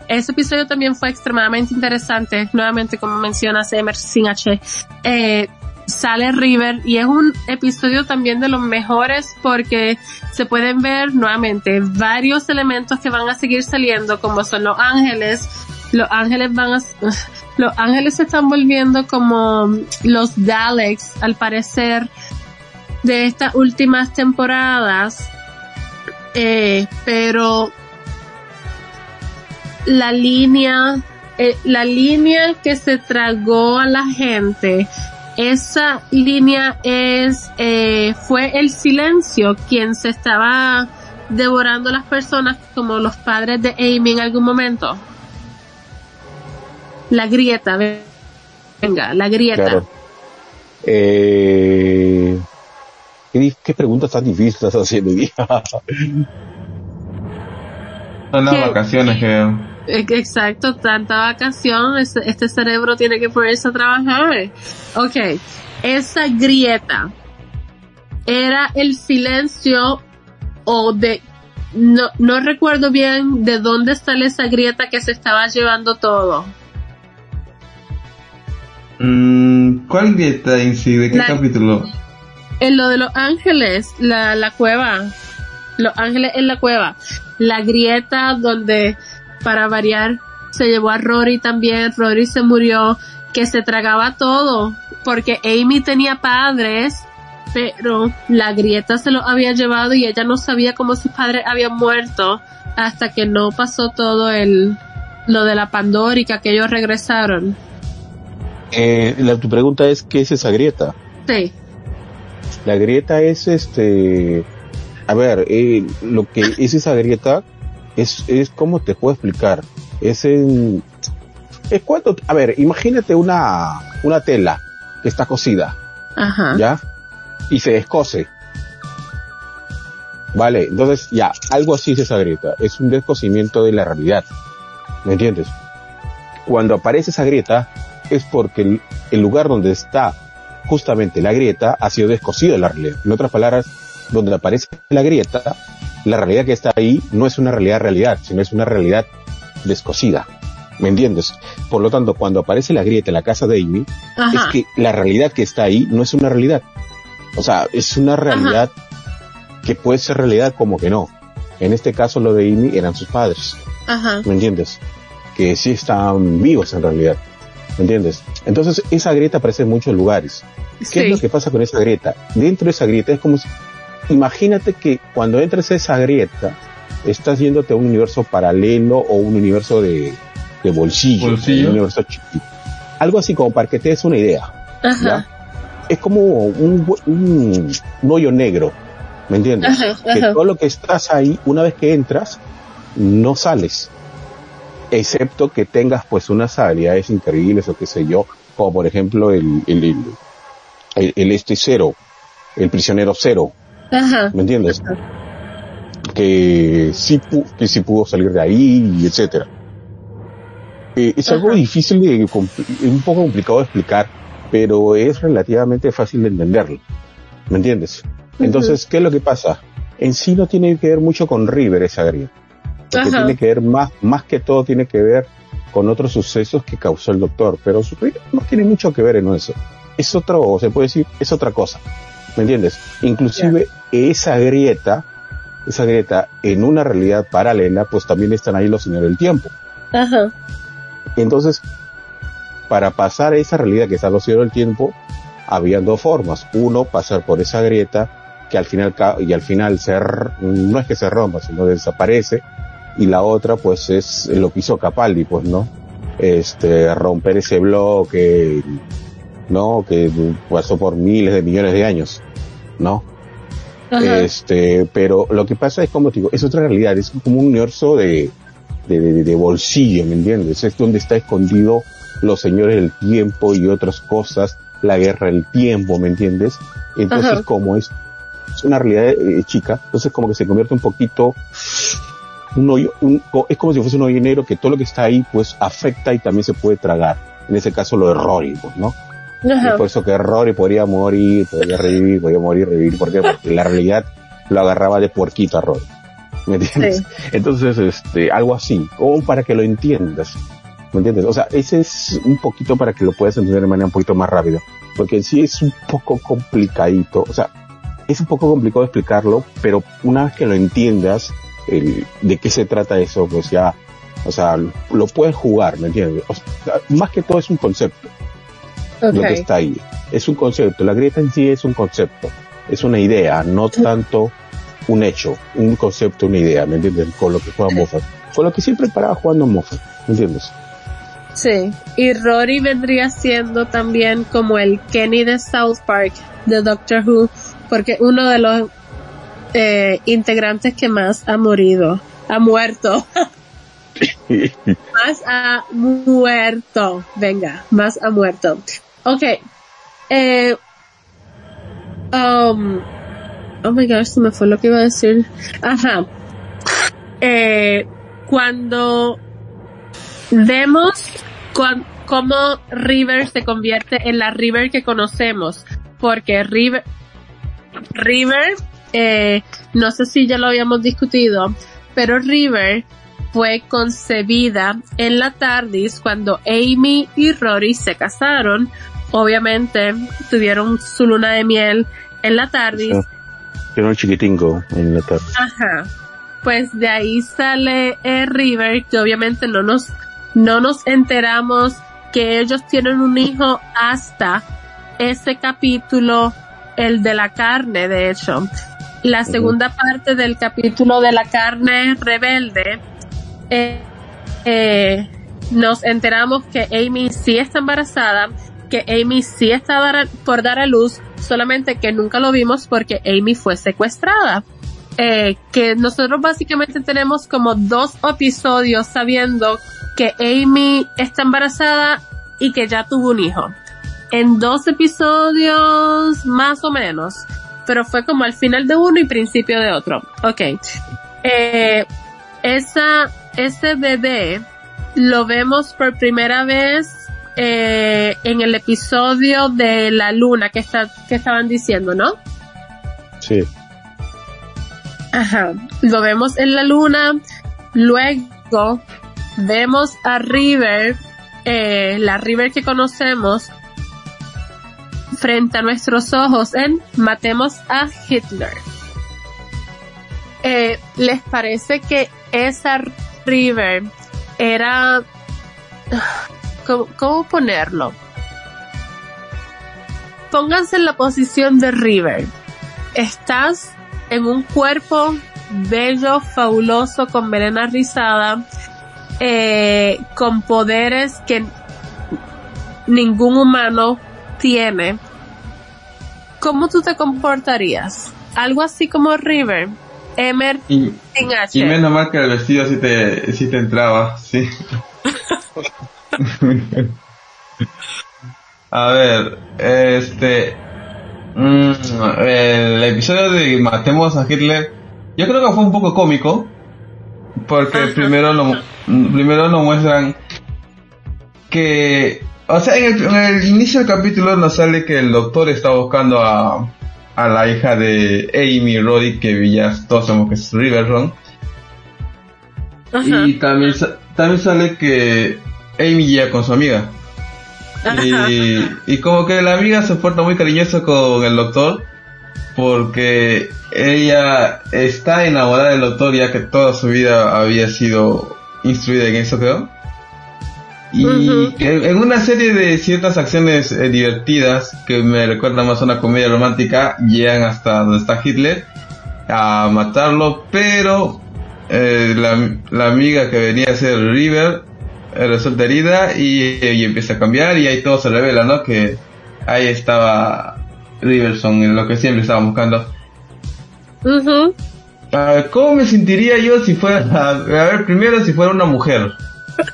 ese episodio también fue extremadamente interesante. Nuevamente, como mencionas, Emerson sin H. Eh, sale River y es un episodio también de los mejores porque se pueden ver nuevamente varios elementos que van a seguir saliendo como son los ángeles. Los ángeles van a <laughs> los ángeles se están volviendo como los Daleks al parecer de estas últimas temporadas. Eh, pero la línea eh, la línea que se tragó a la gente esa línea es, eh, fue el silencio quien se estaba devorando las personas como los padres de Amy en algún momento. La grieta, venga, la grieta. Eh, ¿qué, ¿qué, preguntas tan difíciles estás haciendo? Son las vacaciones que Exacto, tanta vacación, este, cerebro tiene que ponerse a trabajar. Ok, esa grieta era el silencio o de, no, no recuerdo bien de dónde sale esa grieta que se estaba llevando todo. Mm, ¿Cuál grieta en sí? ¿De qué capítulo? En lo de los ángeles, la, la cueva. Los ángeles en la cueva. La grieta donde para variar, se llevó a Rory también, Rory se murió, que se tragaba todo, porque Amy tenía padres, pero la grieta se lo había llevado y ella no sabía cómo sus padres habían muerto hasta que no pasó todo el, lo de la Pandórica, que ellos regresaron. Eh, la, tu pregunta es, ¿qué es esa grieta? Sí. La grieta es este, a ver, eh, lo que es esa grieta es, es como te puedo explicar, es en, es cuando, a ver, imagínate una, una tela que está cosida, Ajá. ¿ya? Y se descose. Vale, entonces ya, algo así es esa grieta, es un descosimiento de la realidad, ¿me entiendes? Cuando aparece esa grieta es porque el, el lugar donde está justamente la grieta ha sido descosido de la realidad. En otras palabras, donde aparece la grieta, la realidad que está ahí no es una realidad realidad, sino es una realidad descosida. ¿Me entiendes? Por lo tanto, cuando aparece la grieta en la casa de Amy, Ajá. es que la realidad que está ahí no es una realidad. O sea, es una realidad que puede ser realidad como que no. En este caso, lo de Amy eran sus padres. Ajá. ¿Me entiendes? Que sí están vivos en realidad. ¿Me entiendes? Entonces, esa grieta aparece en muchos lugares. ¿Qué Sí. es lo que pasa con esa grieta? Dentro de esa grieta es como si, imagínate que cuando entras a esa grieta, estás yéndote a un universo paralelo o un universo de, de bolsillo, Bolsillo. un universo chiquito. Algo así como para que te des una idea. Ajá. ¿ya? Es como un, un, un hoyo negro, ¿me entiendes? Ajá, Que ajá. todo lo que estás ahí, una vez que entras, no sales. Excepto que tengas pues unas habilidades increíbles o qué sé yo, como por ejemplo el, el, el, el- el este cero, el prisionero cero, Ajá. ¿me entiendes? Que sí, que sí pudo salir de ahí, y etcétera. Eh, es algo difícil de, un poco complicado de explicar, pero es relativamente fácil de entenderlo. ¿Me entiendes? Entonces, ¿qué es lo que pasa? En sí no tiene que ver mucho con River esa grieta. Porque Ajá. tiene que ver más, más que todo tiene que ver con otros sucesos que causó el doctor. Pero su River no tiene mucho que ver en eso. Es otro, se puede decir, es otra cosa. ¿Me entiendes? Inclusive esa grieta, esa grieta en una realidad paralela, pues también están ahí los señores del tiempo. Ajá. Entonces, para pasar a esa realidad que está los cielos del tiempo, había dos formas. Uno, pasar por esa grieta, que al final, y al final se, no es que se rompa, sino desaparece. Y la otra, pues, es lo que hizo Capaldi, pues, ¿no? Este, romper ese bloque, ¿no? Que pasó por miles de millones de años, ¿no? Ajá. Este, pero lo que pasa es como te digo, es otra realidad, es como un universo de, de, de- de bolsillo, ¿me entiendes? Es donde está escondido los señores del tiempo y otras cosas, la guerra del tiempo, ¿me entiendes? Entonces, Ajá. como es, es una realidad eh, chica, entonces como que se convierte un poquito, un hoyo, un- es como si fuese un hoyo negro que todo lo que está ahí, pues afecta y también se puede tragar. En ese caso lo de Rory, pues, ¿no? Y por eso que Rory podría morir, podría revivir, podría morir, revivir. ¿Por qué? Porque la realidad lo agarraba de puerquito a Rory. ¿Me entiendes? Sí. Entonces, este, algo así, como para que lo entiendas. ¿Me entiendes? O sea, ese es un poquito para que lo puedas entender de manera un poquito más rápida. Porque en sí es un poco complicadito. O sea, es un poco complicado explicarlo, pero una vez que lo entiendas, el, de qué se trata eso, pues ya, o sea, lo puedes jugar, ¿me entiendes? O sea, más que todo es un concepto lo que está ahí. Es un concepto. La grieta en sí es un concepto. Es una idea, no tanto un hecho. Un concepto, una idea, ¿me entiendes? Con lo que juega Moffat. Con lo que siempre paraba jugando Moffat, ¿me entiendes? Sí. Y Rory vendría siendo también como el Kenny de South Park de Doctor Who, porque uno de los eh, integrantes que más ha morido, ha muerto, <laughs> más ha muerto, venga, más ha muerto. Ok, eh, um, oh my gosh, se me fue lo que iba a decir. Ajá. Eh, cuando vemos con, cómo River se convierte en la River que conocemos, porque River, River, eh, no sé si ya lo habíamos discutido, pero River fue concebida en la TARDIS cuando Amy y Rory se casaron. Obviamente tuvieron su luna de miel en la TARDIS. Tiene un chiquitingo en la tarde. Ajá. Pues de ahí sale eh, River, que obviamente no nos, no nos enteramos que ellos tienen un hijo hasta ese capítulo, el de la carne, de hecho. La segunda parte del capítulo de la carne rebelde, eh, eh, nos enteramos que Amy sí está embarazada, que Amy sí está por dar a luz, solamente que nunca lo vimos porque Amy fue secuestrada. Eh, que nosotros básicamente tenemos como dos episodios sabiendo que Amy está embarazada y que ya tuvo un hijo. En dos episodios más o menos, pero fue como al final de uno y principio de otro. Ok. Eh, esa, ese bebé lo vemos por primera vez eh, en el episodio de la luna que está, que estaban diciendo, ¿no? Sí. Ajá. Lo vemos en la luna. Luego vemos a River, eh, la River que conocemos, frente a nuestros ojos en Matemos a Hitler. Eh, ¿Les parece que esa River era... ¿Cómo, cómo ponerlo? Pónganse en la posición de River. Estás en un cuerpo bello, fabuloso, con melena rizada, eh, con poderes que ningún humano tiene. ¿Cómo tú te comportarías? Algo así como River, Emer Y, sin H. y menos mal que el vestido sí te, sí te entraba, sí. <laughs> <laughs> A ver, este... mm, el episodio de Matemos a Hitler, yo creo que fue un poco cómico, porque primero lo, primero nos muestran que, o sea, en el, en el inicio del capítulo nos sale que el doctor está buscando a, a la hija de Amy Roddy, que ya todos sabemos que es Riverron, Ajá, y también, también sale que Amy llega con su amiga. Y, <laughs> y como que la amiga se porta muy cariñosa con el doctor porque ella está enamorada del doctor ya que toda su vida había sido instruida en eso creo. Y en, en una serie de ciertas acciones eh, divertidas que me recuerdan más a una comedia romántica llegan hasta donde está Hitler a matarlo pero eh, la, la amiga que venía a ser River resulta herida y, y empieza a cambiar y ahí todo se revela, ¿no? Que ahí estaba Riverson, en lo que siempre estábamos buscando. ¿Cómo me sentiría yo si fuera, a, <laughs> a ver, primero si fuera una mujer?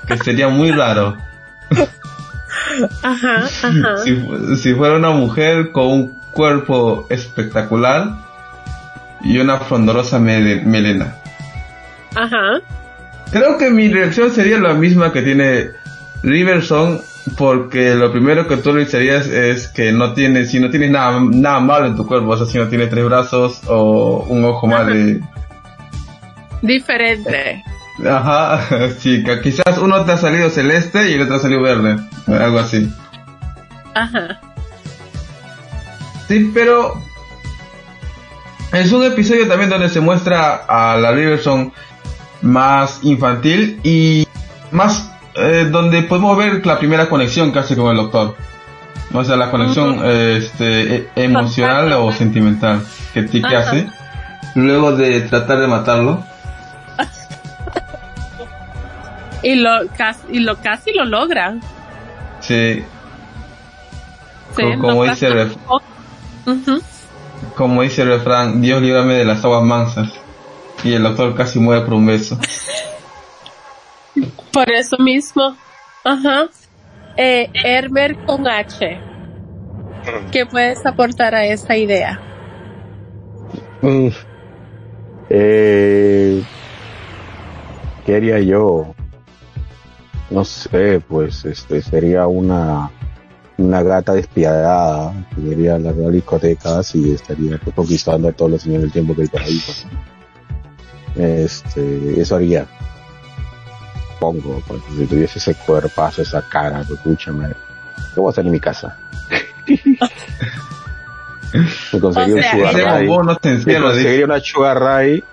Que sería muy raro. <laughs> Ajá, ajá. Si, fu- si fuera una mujer con un cuerpo espectacular y una frondorosa mele- melena. Ajá. Creo que mi reacción sería la misma que tiene Riverson, porque lo primero que tú le dirías es que no tienes, si no tienes nada, nada malo en tu cuerpo, o sea, si no tienes tres brazos o un ojo más de... Diferente. Ajá, <laughs> sí, que quizás uno te ha salido celeste y el otro ha salido verde, algo así. Ajá. Sí, pero es un episodio también donde se muestra a la Riverson más infantil y más eh, donde podemos ver la primera conexión hace con el doctor. O sea, la conexión este, e- emocional o sentimental que, ti- que Ajá. hace luego de tratar de matarlo. <laughs> Y lo casi, y lo casi lo logra. Sí, Sí, Co- como dice el como dice el refrán, Dios líbrame de las aguas mansas. Y el doctor casi muere por un beso. Por eso mismo. Ajá. Eh, Herbert con H. ¿Qué puedes aportar a esa idea? Mm. Eh, ¿Qué haría yo? No sé, pues este sería una una gata despiadada que iría a las discotecas y estaría pues, conquistando a todos los señores del tiempo que hay por ahí. pues. Este, eso haría. Pongo, pues, si tuviese ese cuerpazo, esa cara, pues, escúchame. ¿Qué voy a hacer en mi casa? <laughs> Me O sea, un sugar Me conseguiría una sugar daddy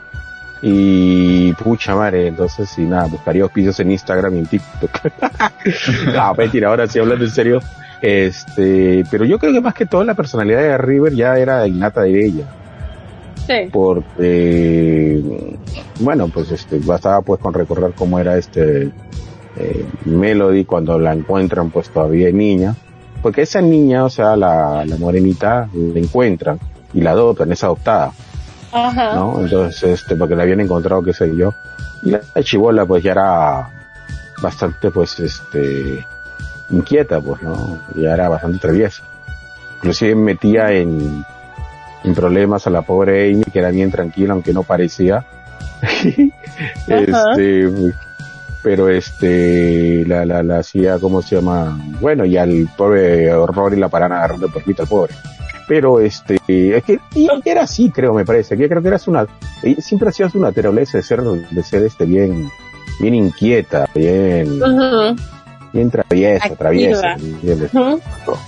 y pucha madre, entonces sí nada, buscaría auspicios en Instagram y en TikTok. <laughs> no, mentira, ahora sí hablando en serio. Este, pero yo creo que más que todo la personalidad de River ya era innata de ella, Sí. porque bueno, pues este, bastaba pues con recordar cómo era este eh, Melody cuando la encuentran pues todavía niña, porque esa niña, o sea, la, la morenita, la encuentran y la adoptan, es adoptada, Ajá. ¿no? Entonces, este, porque la habían encontrado, qué sé yo. Y la chivola, pues ya era bastante, pues, este, inquieta, pues, ¿no? Ya era bastante traviesa. Inclusive metía en, en problemas a la pobre Amy, que era bien tranquila, aunque no parecía. <laughs> este, pero este, la, la, la hacía, ¿cómo se llama? Bueno, y al pobre Rory la paran agarrando por al pobre. Pero este, es que y era así, creo, me parece, que creo que era una, siempre hacía su naturaleza de ser, de ser este bien, bien inquieta, bien, bien traviesa, Activa. traviesa.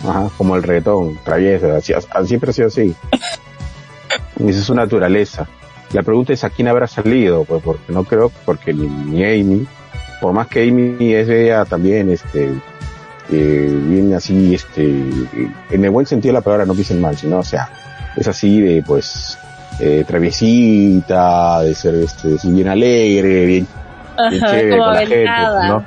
Ajá, como el reggaetón, traviesa, así- siempre ha sido así. Esa es su naturaleza. La pregunta es a quién habrá salido, pues porque no creo, porque ni, ni Amy, por más que Amy es ella también, este, eh, bien así, este, en el buen sentido de la palabra, no piensen mal, sino, o sea, es así de, pues, eh, traviesita, de ser, este, así bien alegre, bien, chévere con la gente, aventada. ¿no?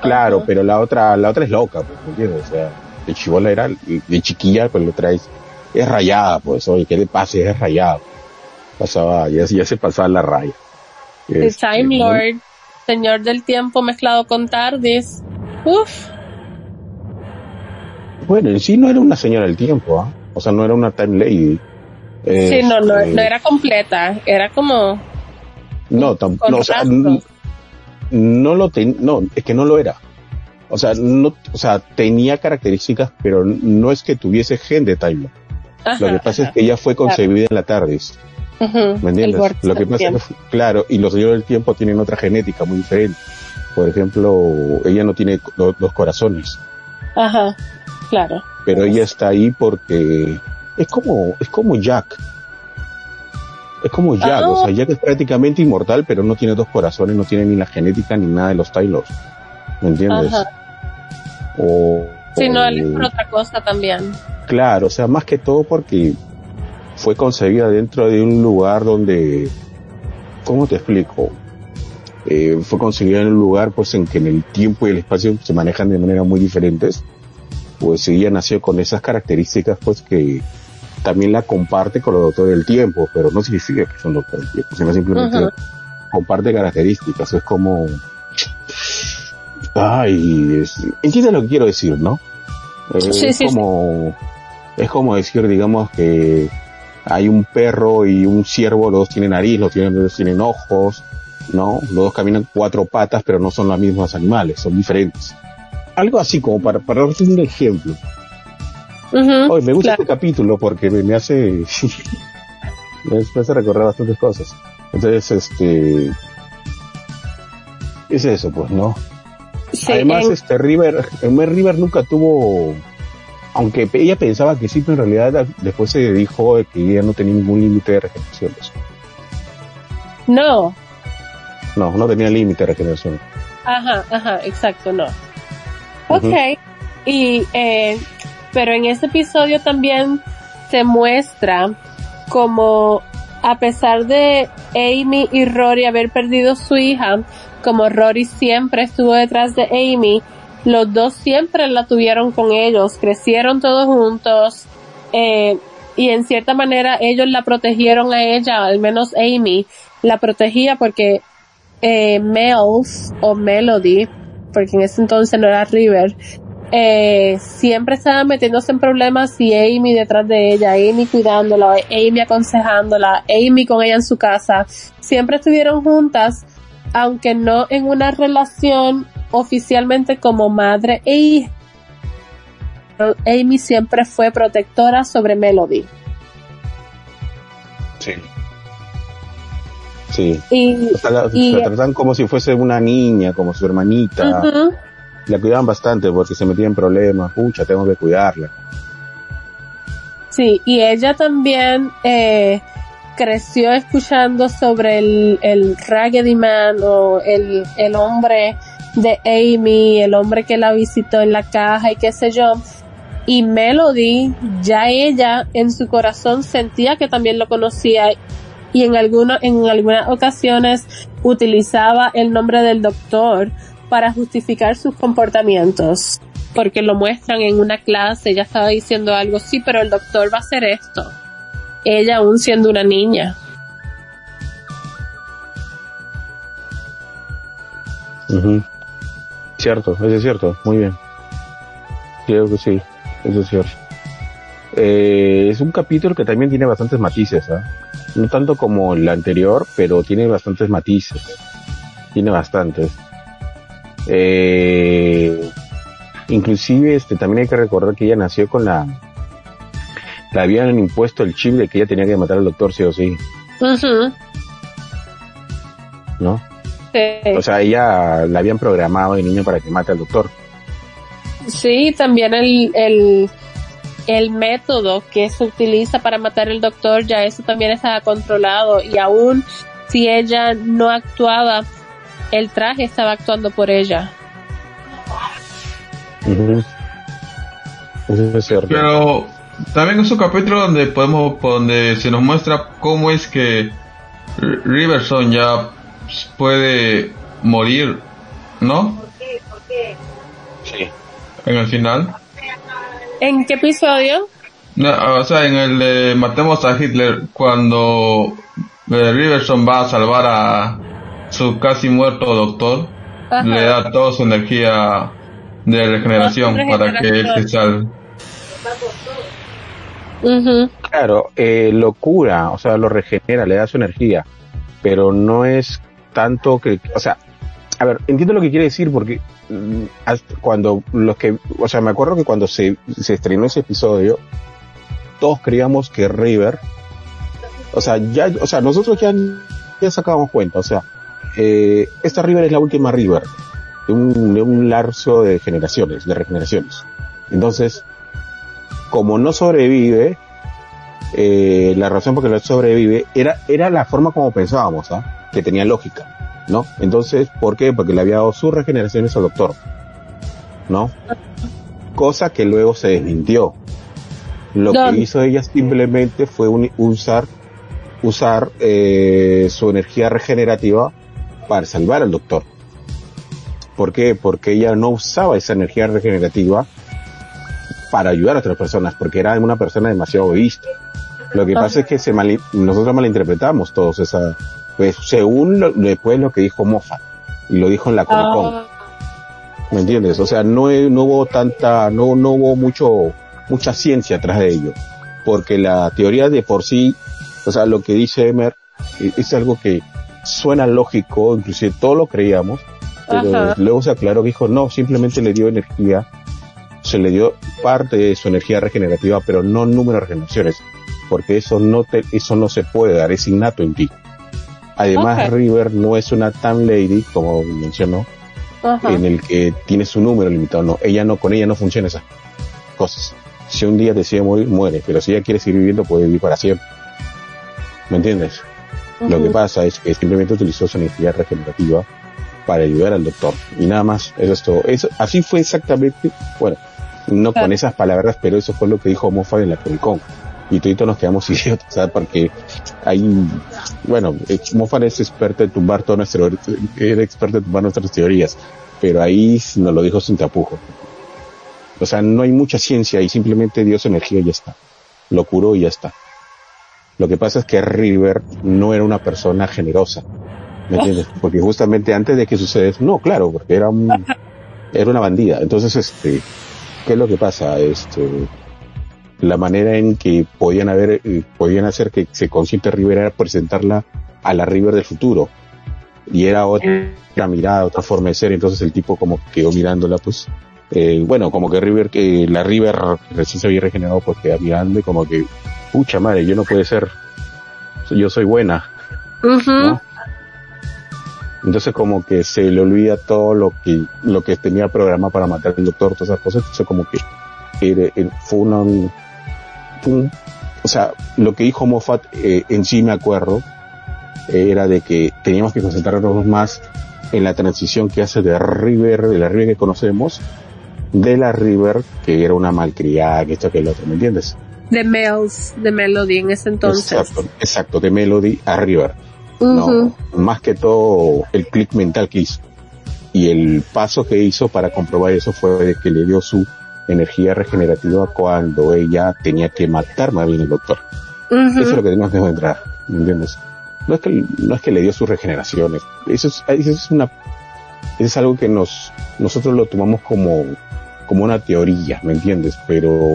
Claro, Ajá. pero la otra, la otra es loca, pues, ¿me entiendes? O sea, de chivola era, de chiquilla, pues lo traes, es rayada, pues, oye, ¿qué le pasa? Es rayada. Pasaba, ya, ya se pasaba la raya. The Este, Time Lord, señor del tiempo mezclado con Tardis. Uf. Bueno, en sí no era una señora del tiempo, ¿ah? O sea, no era una time lady. Sí, no, no, Este, no era completa, era como No, con no, o sea, no lo ten, no, es que no lo era. O sea, no, o sea, tenía características, pero no es que tuviese gen de Time Lord. Ajá, Lo que pasa es que ella fue concebida en la TARDIS, ¿me entiendes? Lo que pasa es que, claro, y los señores del tiempo tienen otra genética muy diferente. Por ejemplo, ella no tiene do- dos corazones, Ajá, claro. pero ella está ahí porque es como, es como Jack. Es como Jack, Ah. o sea, Jack es prácticamente inmortal, pero no tiene dos corazones, no tiene ni la genética ni nada de los Tylors. ¿Me entiendes? Ajá. O, Sí, no, él por otra cosa también. Claro, o sea, más que todo porque fue concebida dentro de un lugar donde, ¿cómo te explico? Eh, fue concebida en un lugar pues en que en el tiempo y el espacio se manejan de manera muy diferentes. Pues ella nació con esas características pues que también la comparte con los doctores del tiempo, pero no significa que son doctores del tiempo, sino simplemente Ujú. comparte características, es como, ay, es, entiendes lo que quiero decir, ¿no? Eh, Sí, es sí, sí. como, es como decir, digamos que hay un perro y un ciervo, los dos tienen nariz, los, tienen, los dos tienen ojos, ¿no? Los dos caminan cuatro patas, pero no son los mismos animales, son diferentes. Algo así como para, para darte un ejemplo. Ujú, Hoy me gusta claro. este capítulo porque me, me hace <laughs> me hace recorrer bastantes cosas. Entonces, este es eso, pues, ¿no? Sí, Además, en- este River, River nunca tuvo, aunque ella pensaba que sí, pero en realidad después se dijo que ella no tenía ningún límite de regeneraciones. no, No, no tenía límite de regeneración. Ajá, ajá, exacto, no. Ok, y, eh, pero en ese episodio también se muestra como a pesar de Amy y Rory haber perdido su hija, como Rory siempre estuvo detrás de Amy, los dos siempre la tuvieron con ellos, crecieron todos juntos, eh, y en cierta manera ellos la protegieron a ella, al menos Amy la protegía porque eh, Mels o Melody, porque en ese entonces no era River, eh, siempre estaba metiéndose en problemas y Amy detrás de ella, Amy cuidándola, Amy aconsejándola, Amy con ella en su casa, siempre estuvieron juntas, aunque no en una relación oficialmente como madre e hija. Amy siempre fue protectora sobre Melody. Sí. Sí. Y, O sea, la, y- la tratan como si fuese una niña, como su hermanita. La cuidaban bastante porque se metía en problemas. Pucha, tengo que cuidarla. Sí, y ella también eh, creció escuchando sobre el, el Raggedy Man o el, el hombre de Amy, el hombre que la visitó en la caja y qué sé yo. Y Melody, ya ella en su corazón sentía que también lo conocía y en alguna, en algunas ocasiones utilizaba el nombre del doctor para justificar sus comportamientos. porque lo muestran en una clase, ella estaba diciendo algo, sí, pero el doctor va a hacer esto. Ella aún siendo una niña. Cierto, eso es cierto, muy bien. Creo que sí, eso es cierto. Eh, es un capítulo que también tiene bastantes matices, ¿ah? no tanto como el anterior, pero tiene bastantes matices. Tiene bastantes. Eh, inclusive este también hay que recordar que ella nació con la le habían impuesto el chip de que ella tenía que matar al doctor sí o sí. ¿No? O sea, ella la habían programado de niño para que mate al doctor. Sí, también el, el, el método que se utiliza para matar al doctor, ya eso también estaba controlado y aún si ella no actuaba, el traje estaba actuando por ella. Pero también es un capítulo donde podemos, donde se nos muestra cómo es que Riverson ya puede morir, ¿no? Sí. En el final. ¿En qué episodio? o sea, en el de Matemos a Hitler, cuando eh, Riverson va a salvar a su casi muerto doctor, le da toda su energía de regeneración para que él se salve. Claro, eh, lo cura, o sea, lo regenera, le da su energía, pero no es tanto que, o sea, a ver, entiendo lo que quiere decir porque mm, cuando los que, o sea, me acuerdo que cuando se, se estrenó ese episodio, todos creíamos que River, o sea, ya, o sea, nosotros ya, ya sacábamos cuenta, o sea, eh, esta River es la última River de un, de un de generaciones, de regeneraciones. Entonces, como no sobrevive, eh, la razón por la que no sobrevive era, era la forma como pensábamos, ¿ah? que tenía lógica, ¿no? Entonces, ¿por qué? Porque le había dado sus regeneraciones al doctor, ¿no? Cosa que luego se desmintió. Lo que hizo ella simplemente fue usar, usar eh, su energía regenerativa para salvar al doctor. ¿Por qué? Porque ella no usaba esa energía regenerativa para ayudar a otras personas, porque era una persona demasiado egoísta. Lo que pasa es que se nosotros malinterpretamos todos esa, pues según después lo que dijo Moffat, y lo dijo en la Comic Con. Ah. ¿Me entiendes? O sea, no, no hubo tanta, no, no hubo mucho, mucha ciencia atrás de ello. Porque la teoría de por sí, o sea, lo que dice Emer, e-, es algo que suena lógico, inclusive todos lo creíamos, pero luego se aclaró que dijo, no, simplemente le dio energía, se le dio parte de su energía regenerativa, pero no número de regeneraciones, porque eso no te, eso no se puede dar, es innato en ti. Además, River no es una tan lady, como mencionó, en el que tiene su número limitado, no, ella no, con ella no funciona esas cosas. Si un día decide morir, muere, pero si ella quiere seguir viviendo, puede vivir para siempre. ¿Me entiendes? Lo que pasa es que simplemente utilizó su energía regenerativa para ayudar al doctor. Y nada más, eso es todo. Eso, así fue exactamente, bueno, no con esas palabras, pero eso fue lo que dijo Moffat en la Comic Y todos nos quedamos <laughs> idiotas, ¿sabes? Porque hay, bueno, eh, Moffat es experto en tumbar todo nuestro, era experto en tumbar nuestras teorías, pero ahí nos lo dijo sin tapujo. O sea, no hay mucha ciencia y simplemente dio su energía y ya está. Lo curó y ya está. Lo que pasa es que River no era una persona generosa. ¿Me entiendes? Porque justamente antes de que suceda eso, no, claro, porque era un, era una bandida. Entonces, este, ¿qué es lo que pasa? Este, la manera en que podían haber, eh, podían hacer que se consciente River era presentarla a la River del futuro. Y era otra mirada, otra forma de ser. Entonces el tipo como quedó mirándola, pues, eh, bueno, como que River, que la River recién se había regenerado porque quedaba mirando y como que, pucha madre, yo no puede ser, yo soy buena. Entonces como que se le olvida todo lo que, lo que tenía programado para matar al doctor, todas esas cosas. Entonces como que fue una, un, o sea, lo que dijo Moffat eh, en sí me acuerdo, era de que teníamos que concentrarnos más en la transición que hace de River, de la River que conocemos, de la River que era una malcriada, que esto que el otro, ¿me entiendes? De Mels, de Melody en ese entonces. Exacto, exacto de Melody a River. No, más que todo el click mental que hizo. y el paso que hizo para comprobar eso fue de que le dio su energía regenerativa cuando ella tenía que matar más bien el doctor. Eso es lo que tenemos que encontrar, ¿me entiendes? No es que, no es que le dio sus regeneraciones, eso es, eso es una, es algo que nos, nosotros lo tomamos como, como una teoría, ¿me entiendes? Pero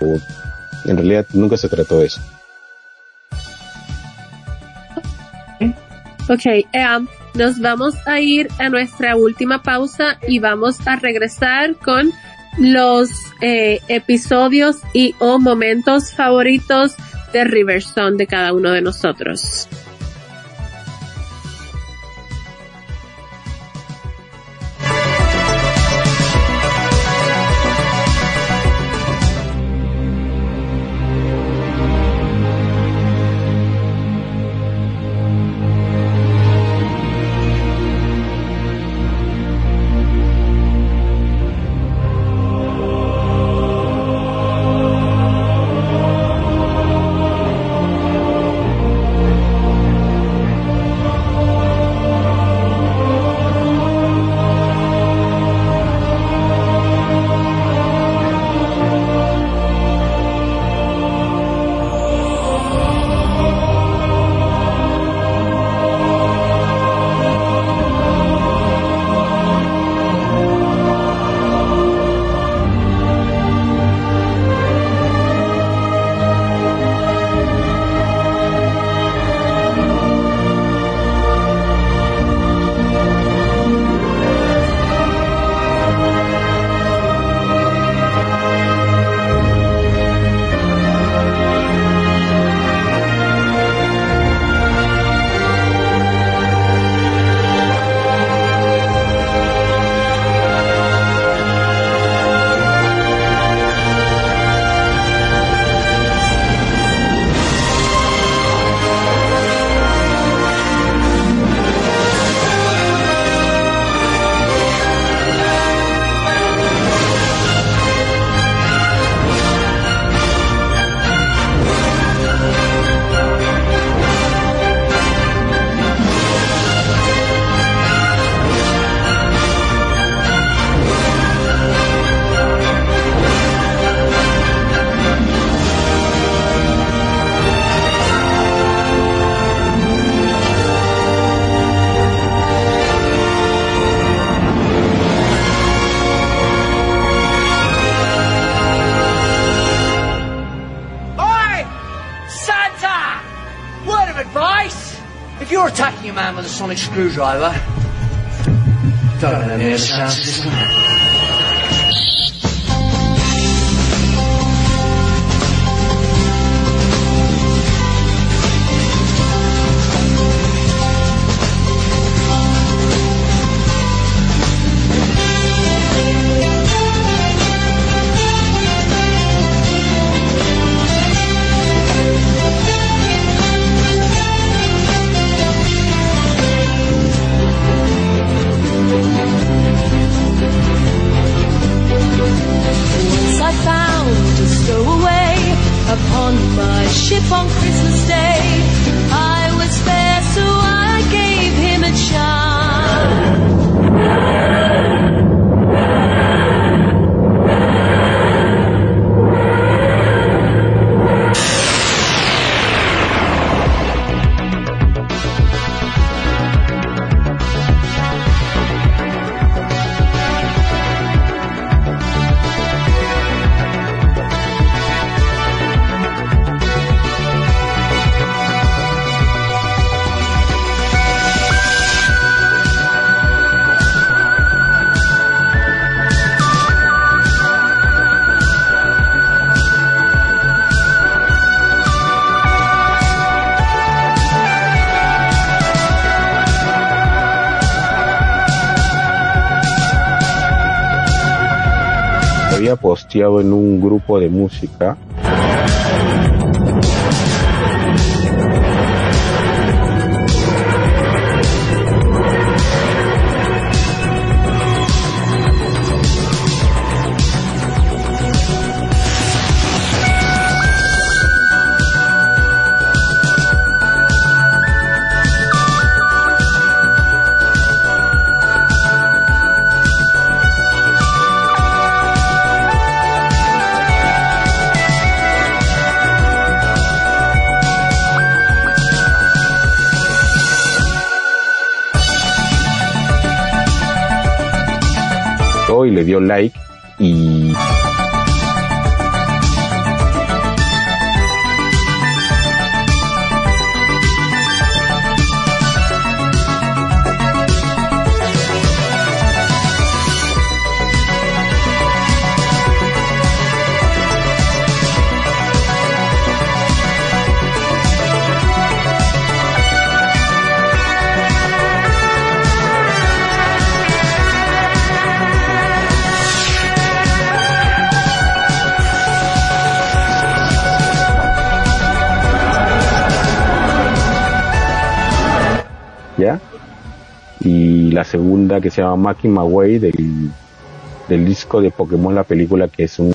en realidad nunca se trató de eso. Ok, um, nos vamos a ir a nuestra última pausa y vamos a regresar con los eh, episodios y o momentos favoritos de Riverstone de cada uno de nosotros. Sonic screwdriver. Don't let me sound system. En un grupo de música que se llama Maki Way del, del disco de Pokémon, la película que es un...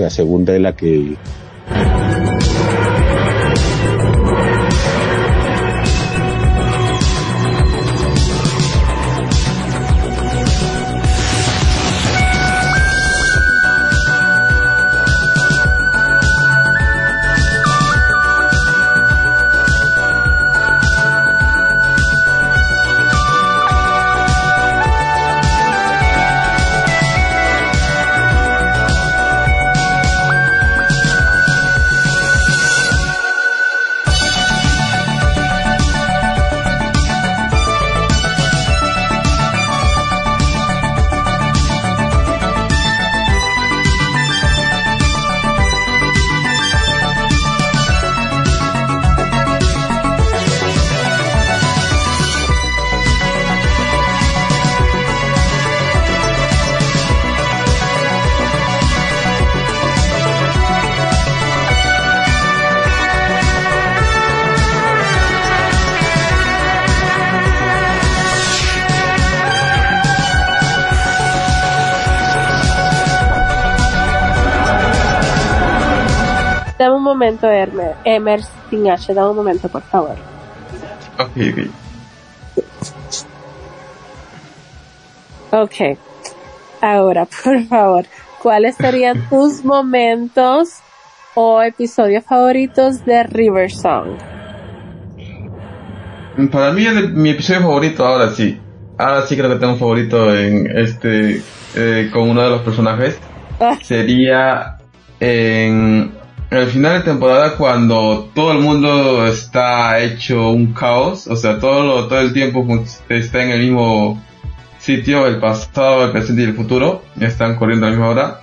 la segunda es la que Emer, Emer sin H, dame un momento, por favor. Ok, ok. Ok. Ahora, <laughs> por favor, ¿cuáles serían <laughs> tus momentos o episodios favoritos de River Song? Para mí, el- mi episodio favorito, ahora sí. Ahora sí creo que tengo un favorito en este, eh, con uno de los personajes. Ah, <laughs> Sería en el final de temporada cuando todo el mundo está hecho un caos. O sea, todo, lo- todo el tiempo está en el mismo sitio, el pasado, el presente y el futuro. Están corriendo a la misma hora.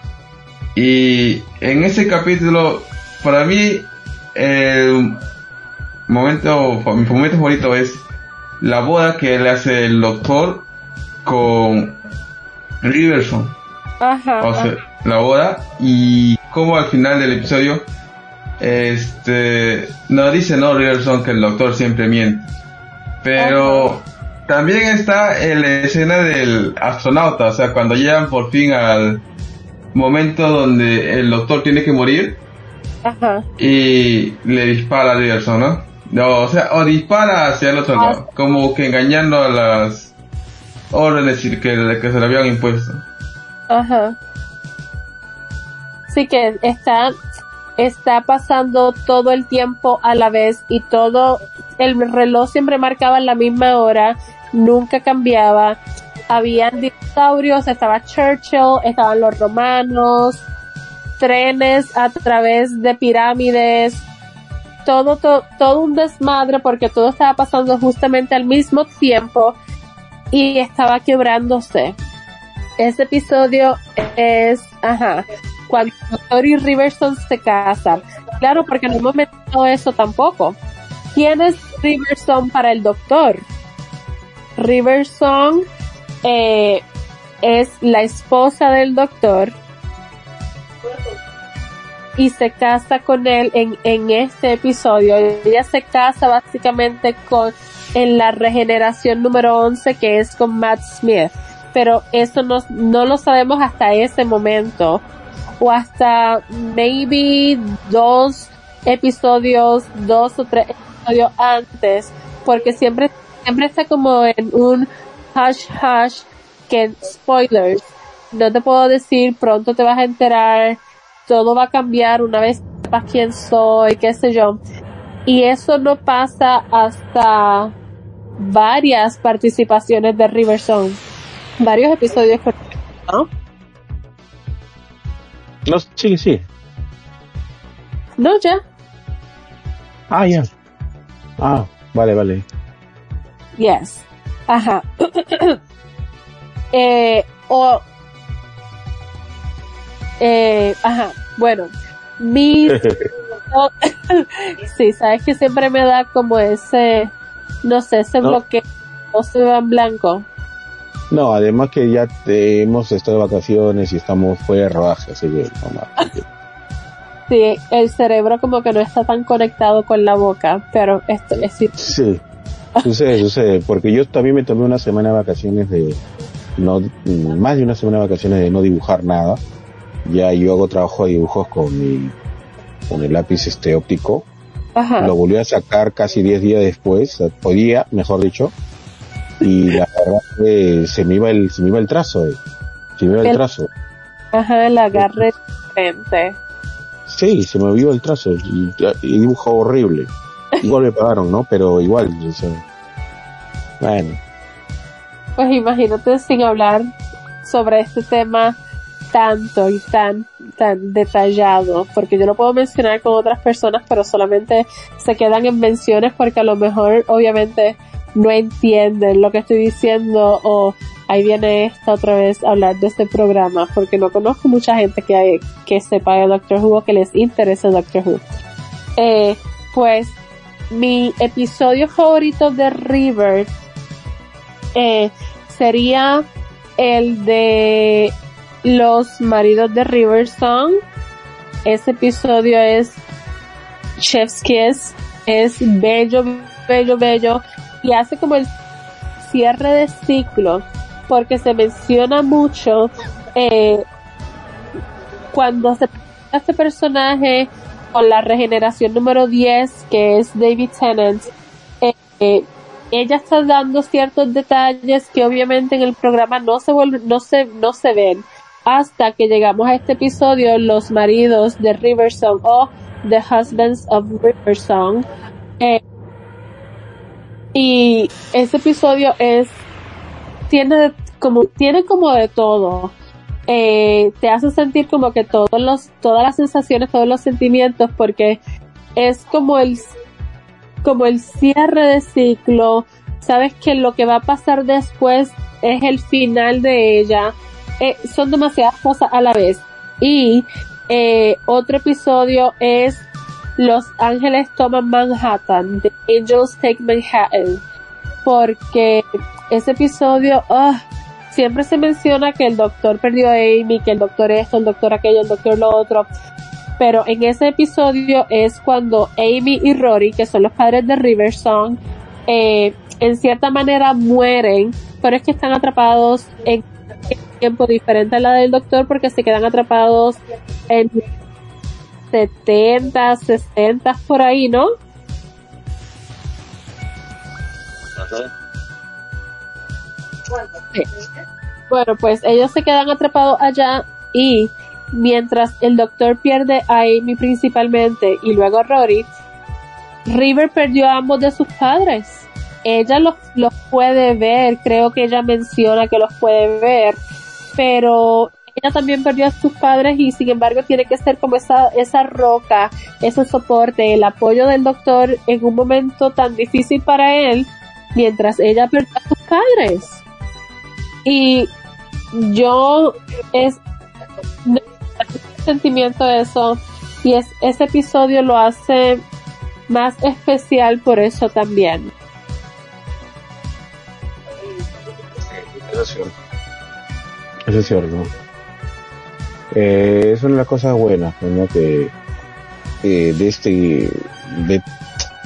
Y en ese capítulo, para mí, el momento, mi momento favorito es la boda que le hace el doctor con Riverson. Ajá. O sea, la boda y como al final del episodio, este, no dice no Riverson que el doctor siempre miente. Pero también está en la escena del astronauta, o sea, cuando llegan por fin al momento donde el doctor tiene que morir ajá. y le dispara a Riverson, ¿no? No, o sea, o dispara hacia el otro Ah. lado, como que engañando a las órdenes que, que se le habían impuesto. Ajá. Sí que está, está pasando todo el tiempo a la vez y todo, el reloj siempre marcaba la misma hora, nunca cambiaba. Habían dinosaurios, estaba Churchill, estaban los romanos, trenes a través de pirámides, todo, todo, todo un desmadre porque todo estaba pasando justamente al mismo tiempo y estaba quebrándose. Ese episodio es, ajá, cuando Doctor y Riverson se casan. Claro, porque no hemos metido eso tampoco. ¿Quién es Riverson para el Doctor? Riverson eh, es la esposa del Doctor y se casa con él en, en este episodio. Ella se casa básicamente con en la regeneración número 11 que es con Matt Smith. Pero eso no, no lo sabemos hasta ese momento. O hasta maybe dos episodios, dos o tres episodios antes. Porque siempre, siempre está como en un hush hush que spoilers. No te puedo decir, pronto te vas a enterar, todo va a cambiar una vez sepas quién soy, qué sé yo. Y eso no pasa hasta varias participaciones de Riverson. Varios episodios ¿no? No, sí, sí. No, ya. Ah, ya. Ah, vale, vale. Yes. Ajá. <clears throat> eh, o, eh, ajá, bueno, mi, <laughs> sí, sabes que siempre me da como ese, no sé, ese No. bloqueo, o se va en blanco. No, además que ya te- hemos estado de vacaciones y estamos fuera de rodaje, así que no más. <laughs> Sí, el cerebro como que no está tan conectado con la boca, pero esto es sí. Sí, sucede, <laughs> sucede, porque yo también me tomé una semana de vacaciones de no, más de una semana de vacaciones de no dibujar nada. Ya yo hago trabajo de dibujos con mi, con el lápiz este óptico. Ajá. Lo volví a sacar casi 10 días después, hoy día, mejor dicho, y la verdad que se me iba el, se me iba el trazo, eh. se me iba el El- trazo. Ajá, el agarre diferente. Sí, se me vio el trazo y, y dibujo horrible. Igual me pagaron, ¿no? Pero igual, o sea, bueno, Pues imagínate sin hablar sobre este tema tanto y tan tan detallado, porque yo lo puedo mencionar con otras personas, pero solamente se quedan en menciones porque a lo mejor obviamente no entienden lo que estoy diciendo o ahí viene esta otra vez a hablar de este programa, porque no conozco mucha gente que, hay- que sepa de Doctor Who o que les interese Doctor Who. Eh, pues mi episodio favorito de River eh, sería el de los maridos de River Song. Ese episodio es Chef's Kiss. Es bello, bello, bello. Y hace como el cierre de ciclo. Porque se menciona mucho eh, cuando se este personaje con la regeneración número 10, que es David Tennant. eh, eh, ella está dando ciertos detalles que obviamente en el programa no se no se, no se ven hasta que llegamos a este episodio, los maridos de Riversong o The Husbands of Riversong. Eh, y ese episodio es, tiene como, tiene como de todo. Eh, te hace sentir como que todos los, todas las sensaciones, todos los sentimientos, porque es como el como el cierre de ciclo, sabes que lo que va a pasar después es el final de ella, eh, son demasiadas cosas a la vez. Y eh, otro episodio es Los Ángeles toman Manhattan, The Angels Take Manhattan, porque ese episodio, ah, siempre se menciona que el doctor perdió a Amy, que el doctor esto, el doctor aquello, el doctor lo otro, pero en ese episodio es cuando Amy y Rory, que son los padres de Riversong, eh, en cierta manera mueren, pero es que están atrapados en tiempo diferente a la del doctor porque se quedan atrapados en 70, 60 por ahí, ¿no? Sí. Bueno, pues ellos se quedan atrapados allá y mientras el doctor pierde a Amy principalmente y luego a Rory, River perdió a ambos de sus padres. Ella los, los puede ver, creo que ella menciona que los puede ver, pero ella también perdió a sus padres y sin embargo tiene que ser como esa, esa roca, ese soporte, el apoyo del doctor en un momento tan difícil para él, mientras ella perdió a sus padres. Y yo es sentimiento eso y es, ese episodio lo hace más especial por eso también. Es cierto. Es cierto. Eh, es una cosas buenas, ¿no? Que eh, de este, de,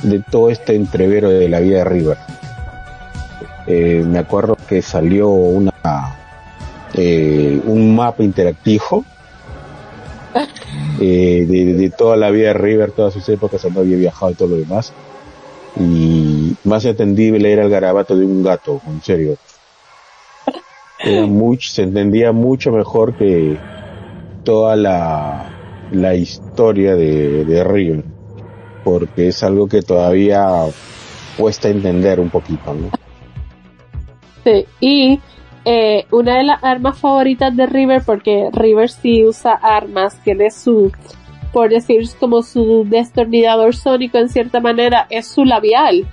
de todo este entrevero de la vida de River. Eh, me acuerdo que salió una eh, un mapa interactivo <laughs> eh, de, de toda la vida de River, todas sus épocas, donde había viajado y todo lo demás. Y más entendible era el garabato de un gato, en serio. Era <laughs> mucho, se entendía mucho mejor que toda la, la historia de, de River, porque es algo que todavía cuesta entender un poquito. Sí, y eh, una de las armas favoritas de River, porque River sí usa armas, tiene su, por decir como su destornillador sónico en cierta manera, es su labial.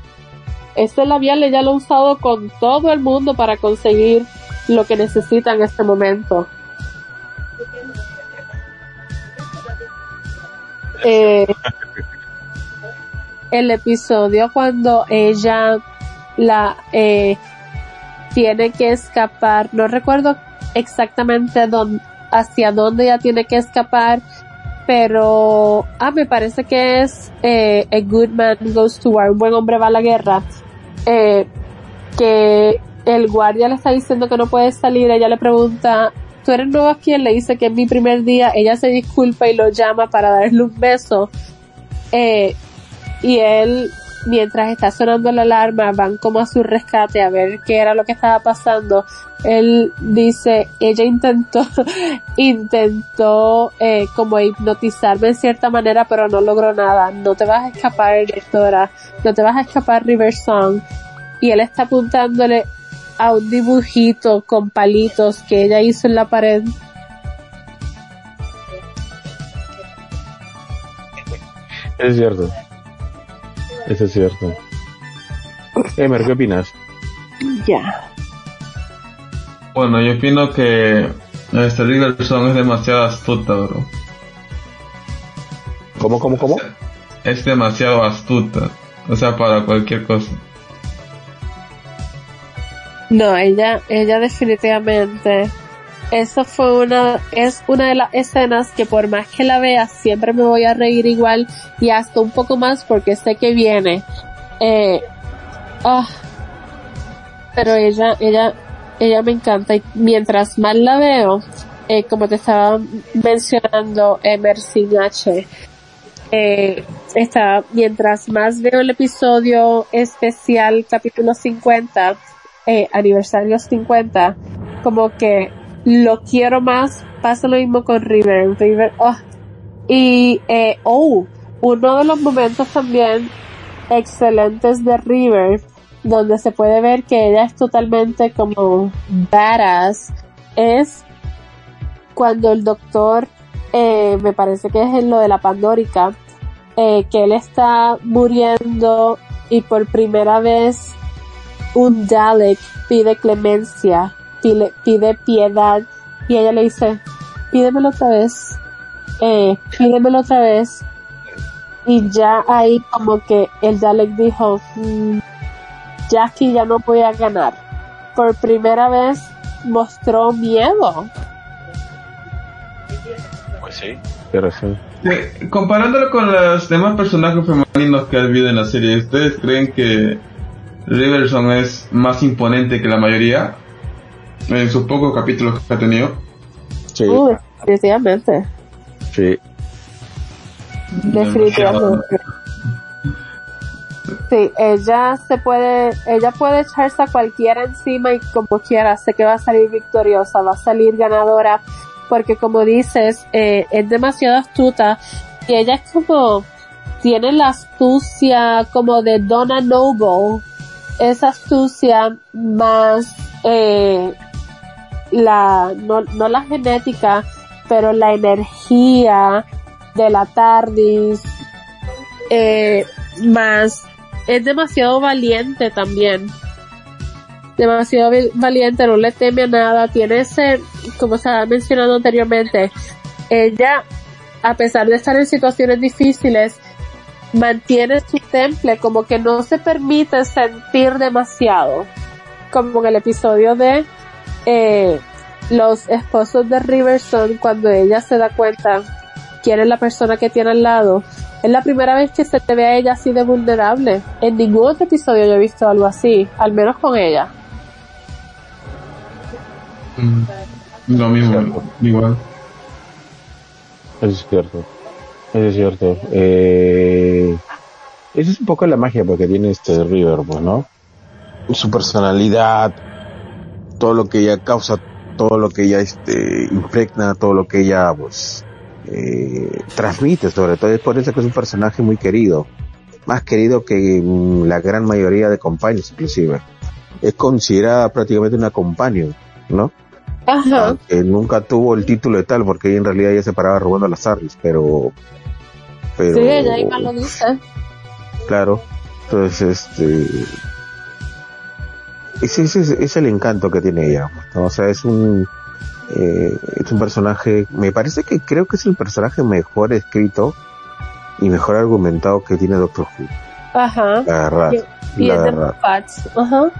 Este labial ella lo ha usado con todo el mundo para conseguir lo que necesita en este momento. Eh, el episodio cuando ella la eh, tiene que escapar, no recuerdo exactamente dónde, hacia dónde ella tiene que escapar, pero ah me parece que es eh, A Good Man Goes to War, un buen hombre va a la guerra, eh, que el guardia le está diciendo que no puede salir, ella le pregunta eres nuevo aquí, le dice que es mi primer día, ella se disculpa y lo llama para darle un beso, eh, y él mientras está sonando la alarma, van como a su rescate a ver qué era lo que estaba pasando. Él dice, ella intentó, <laughs> intentó eh, como hipnotizarme en cierta manera, pero no logró nada. No te vas a escapar, directora. No te vas a escapar, River Song. Y él está apuntándole a un dibujito con palitos que ella hizo en la pared. Es cierto. Eso es cierto. Emer, ¿qué opinas? Ya. Bueno, yo opino que este Riverson es demasiado astuta, bro. ¿Cómo, cómo, cómo? Es demasiado astuta. O sea, para cualquier cosa. No, ella, ella definitivamente. Eso fue una, es una de las escenas que por más que la vea siempre me voy a reír igual y hasta un poco más porque sé que viene. Eh, ah, pero ella, ella, ella me encanta y mientras más la veo, eh, como te estaba mencionando, Emerson H, eh, está, mientras más veo el episodio especial capítulo 50, eh, aniversario 50, como que lo quiero más, pasa lo mismo con River, River, oh. y, eh, oh, uno de los momentos también excelentes de River, donde se puede ver que ella es totalmente como badass, es cuando el doctor, eh, me parece que es en lo de la Pandórica, eh, que él está muriendo y por primera vez un Dalek pide clemencia, pide, pide piedad y ella le dice, pídemelo otra vez, eh, pídemelo otra vez y ya ahí como que el Dalek dijo, mm, ya aquí ya no voy a ganar. Por primera vez mostró miedo. Pues sí, pero sí. Eh, comparándolo con los demás personajes femeninos que ha habido en la serie, ¿ustedes creen que Riverson es más imponente que la mayoría? En sus pocos capítulos que ha tenido. Sí, Uh, definitivamente. sí. Definitivamente. Sí, ella se puede, ella puede echarse a cualquiera encima y como quiera, sé que va a salir victoriosa, va a salir ganadora, porque como dices, eh, es demasiado astuta y ella es como, tiene la astucia como de Donna Noble, esa astucia más, eh, la, no, no la genética, pero la energía de la TARDIS, eh, más, es demasiado valiente también. demasiado valiente, no le teme a nada, tiene ese, como se ha mencionado anteriormente, ella, a pesar de estar en situaciones difíciles, mantiene su temple, como que no se permite sentir demasiado, como en el episodio de eh, los esposos de Riverson, cuando ella se da cuenta quién es la persona que tiene al lado, es la primera vez que se te ve a ella así de vulnerable. En ningún otro episodio yo he visto algo así, al menos con ella. Mm, Lo mismo, igual. Es cierto. Eso es cierto. Eh, esa es un poco la magia porque tiene este River, pues, ¿no? Su personalidad, todo lo que ella causa, todo lo que ella este, impregna, todo lo que ella pues eh, transmite, sobre todo es por eso que es un personaje muy querido, más querido que mm, la gran mayoría de compañeros inclusive. Es considerada prácticamente una companion, ¿no? Ajá. que nunca tuvo el título de tal porque ella en realidad ella se paraba robando a las Harris, pero pero Sí, ella misma lo dice. claro, entonces este ese, ese es- el encanto que tiene ella, ¿no? o sea es un eh, es un personaje, me parece que creo que es el personaje mejor escrito y mejor argumentado que tiene Doctor Who, Ajá. la verdad, Y la es de Moffat. Ajá.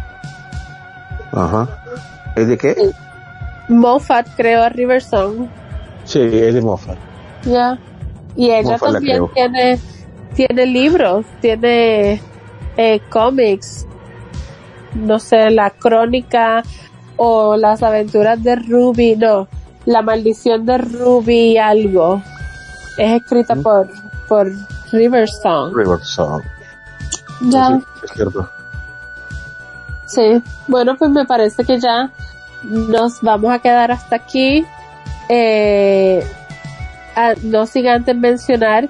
ajá, ¿es de qué? Moffat creó a Riversong. Sí, es de Moffat, Ya. Y ella también tiene, tiene libros, tiene eh, cómics, no sé, la crónica o las aventuras de Ruby, no, la maldición de Ruby algo. Es escrita Mm. por, por Riversong. River Song, Ya, sí, es cierto. sí. Bueno, pues me parece que ya nos vamos a quedar hasta aquí. Eh, ah, no sin antes mencionar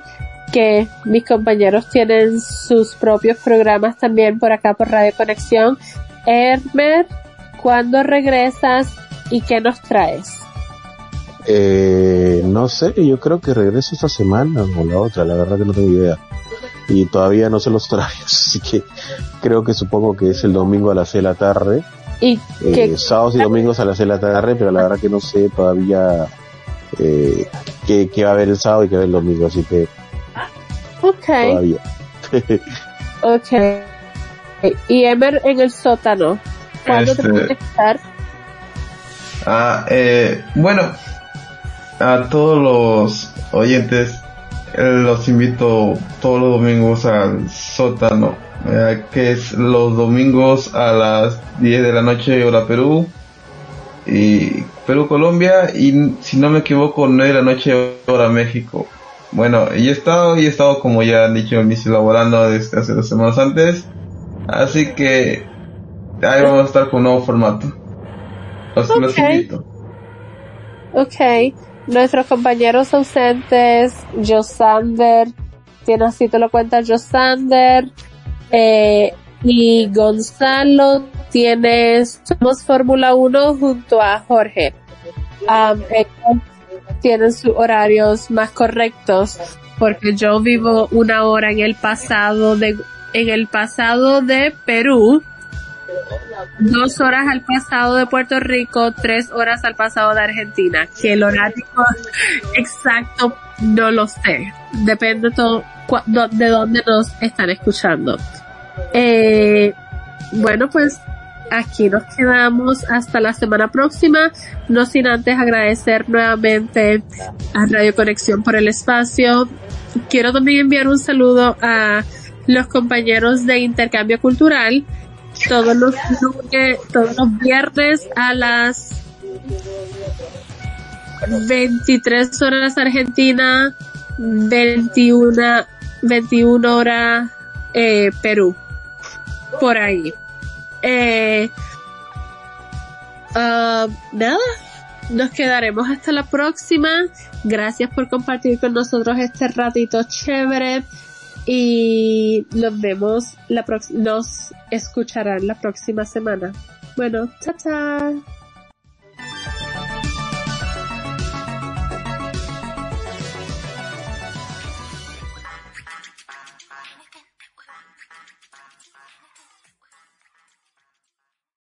que mis compañeros tienen sus propios programas también por acá por Radio Conexión. Hermer, ¿cuándo regresas y qué nos traes? Eh, no sé, yo creo que regreso esta semana o la otra, la verdad que no tengo idea. Y todavía no sé los horarios, <laughs> así que creo que supongo que es el domingo a las 6 de la tarde, Y eh, sábados y domingos a las 6 de la tarde, pero la verdad que no sé todavía eh, qué va a haber el sábado y qué va a haber el domingo, así que ok, todavía. <laughs> ok. Y Emer en el sótano. ¿Cuándo te Este- puedes estar? Ah, eh, bueno, a todos los oyentes eh, los invito todos los domingos al sótano, eh, que es los domingos a las 10 de la noche hora Perú y Perú Colombia y si no me equivoco 9 de la noche hora México. Bueno, y he estado y he estado como ya han dicho laborando desde hace dos semanas antes, así que ahí vamos a estar con un nuevo formato. Los, los Ok. invito. Ok, nuestros compañeros ausentes, Josander, tiene así te lo cuenta Josander, eh, y Gonzalo tiene Somos Fórmula 1 junto a Jorge. Ellos tienen sus horarios más correctos porque yo vivo una hora en el pasado de en el pasado de Perú dos horas al pasado de Puerto Rico, tres horas al pasado de Argentina. Que el horario exacto no lo sé. Depende todo de dónde nos están escuchando. Eh, bueno, pues aquí nos quedamos hasta la semana próxima. No sin antes agradecer nuevamente a Radio Conexión por el espacio. Quiero también enviar un saludo a los compañeros de intercambio cultural todos los todos los viernes a las 23 horas Argentina, 21, 21 horas Perú. Por ahí. Eh, ah, nada, nos quedaremos hasta la próxima. Gracias por compartir con nosotros este ratito chévere y nos vemos la nos escucharán la próxima semana. Bueno, chao, chao.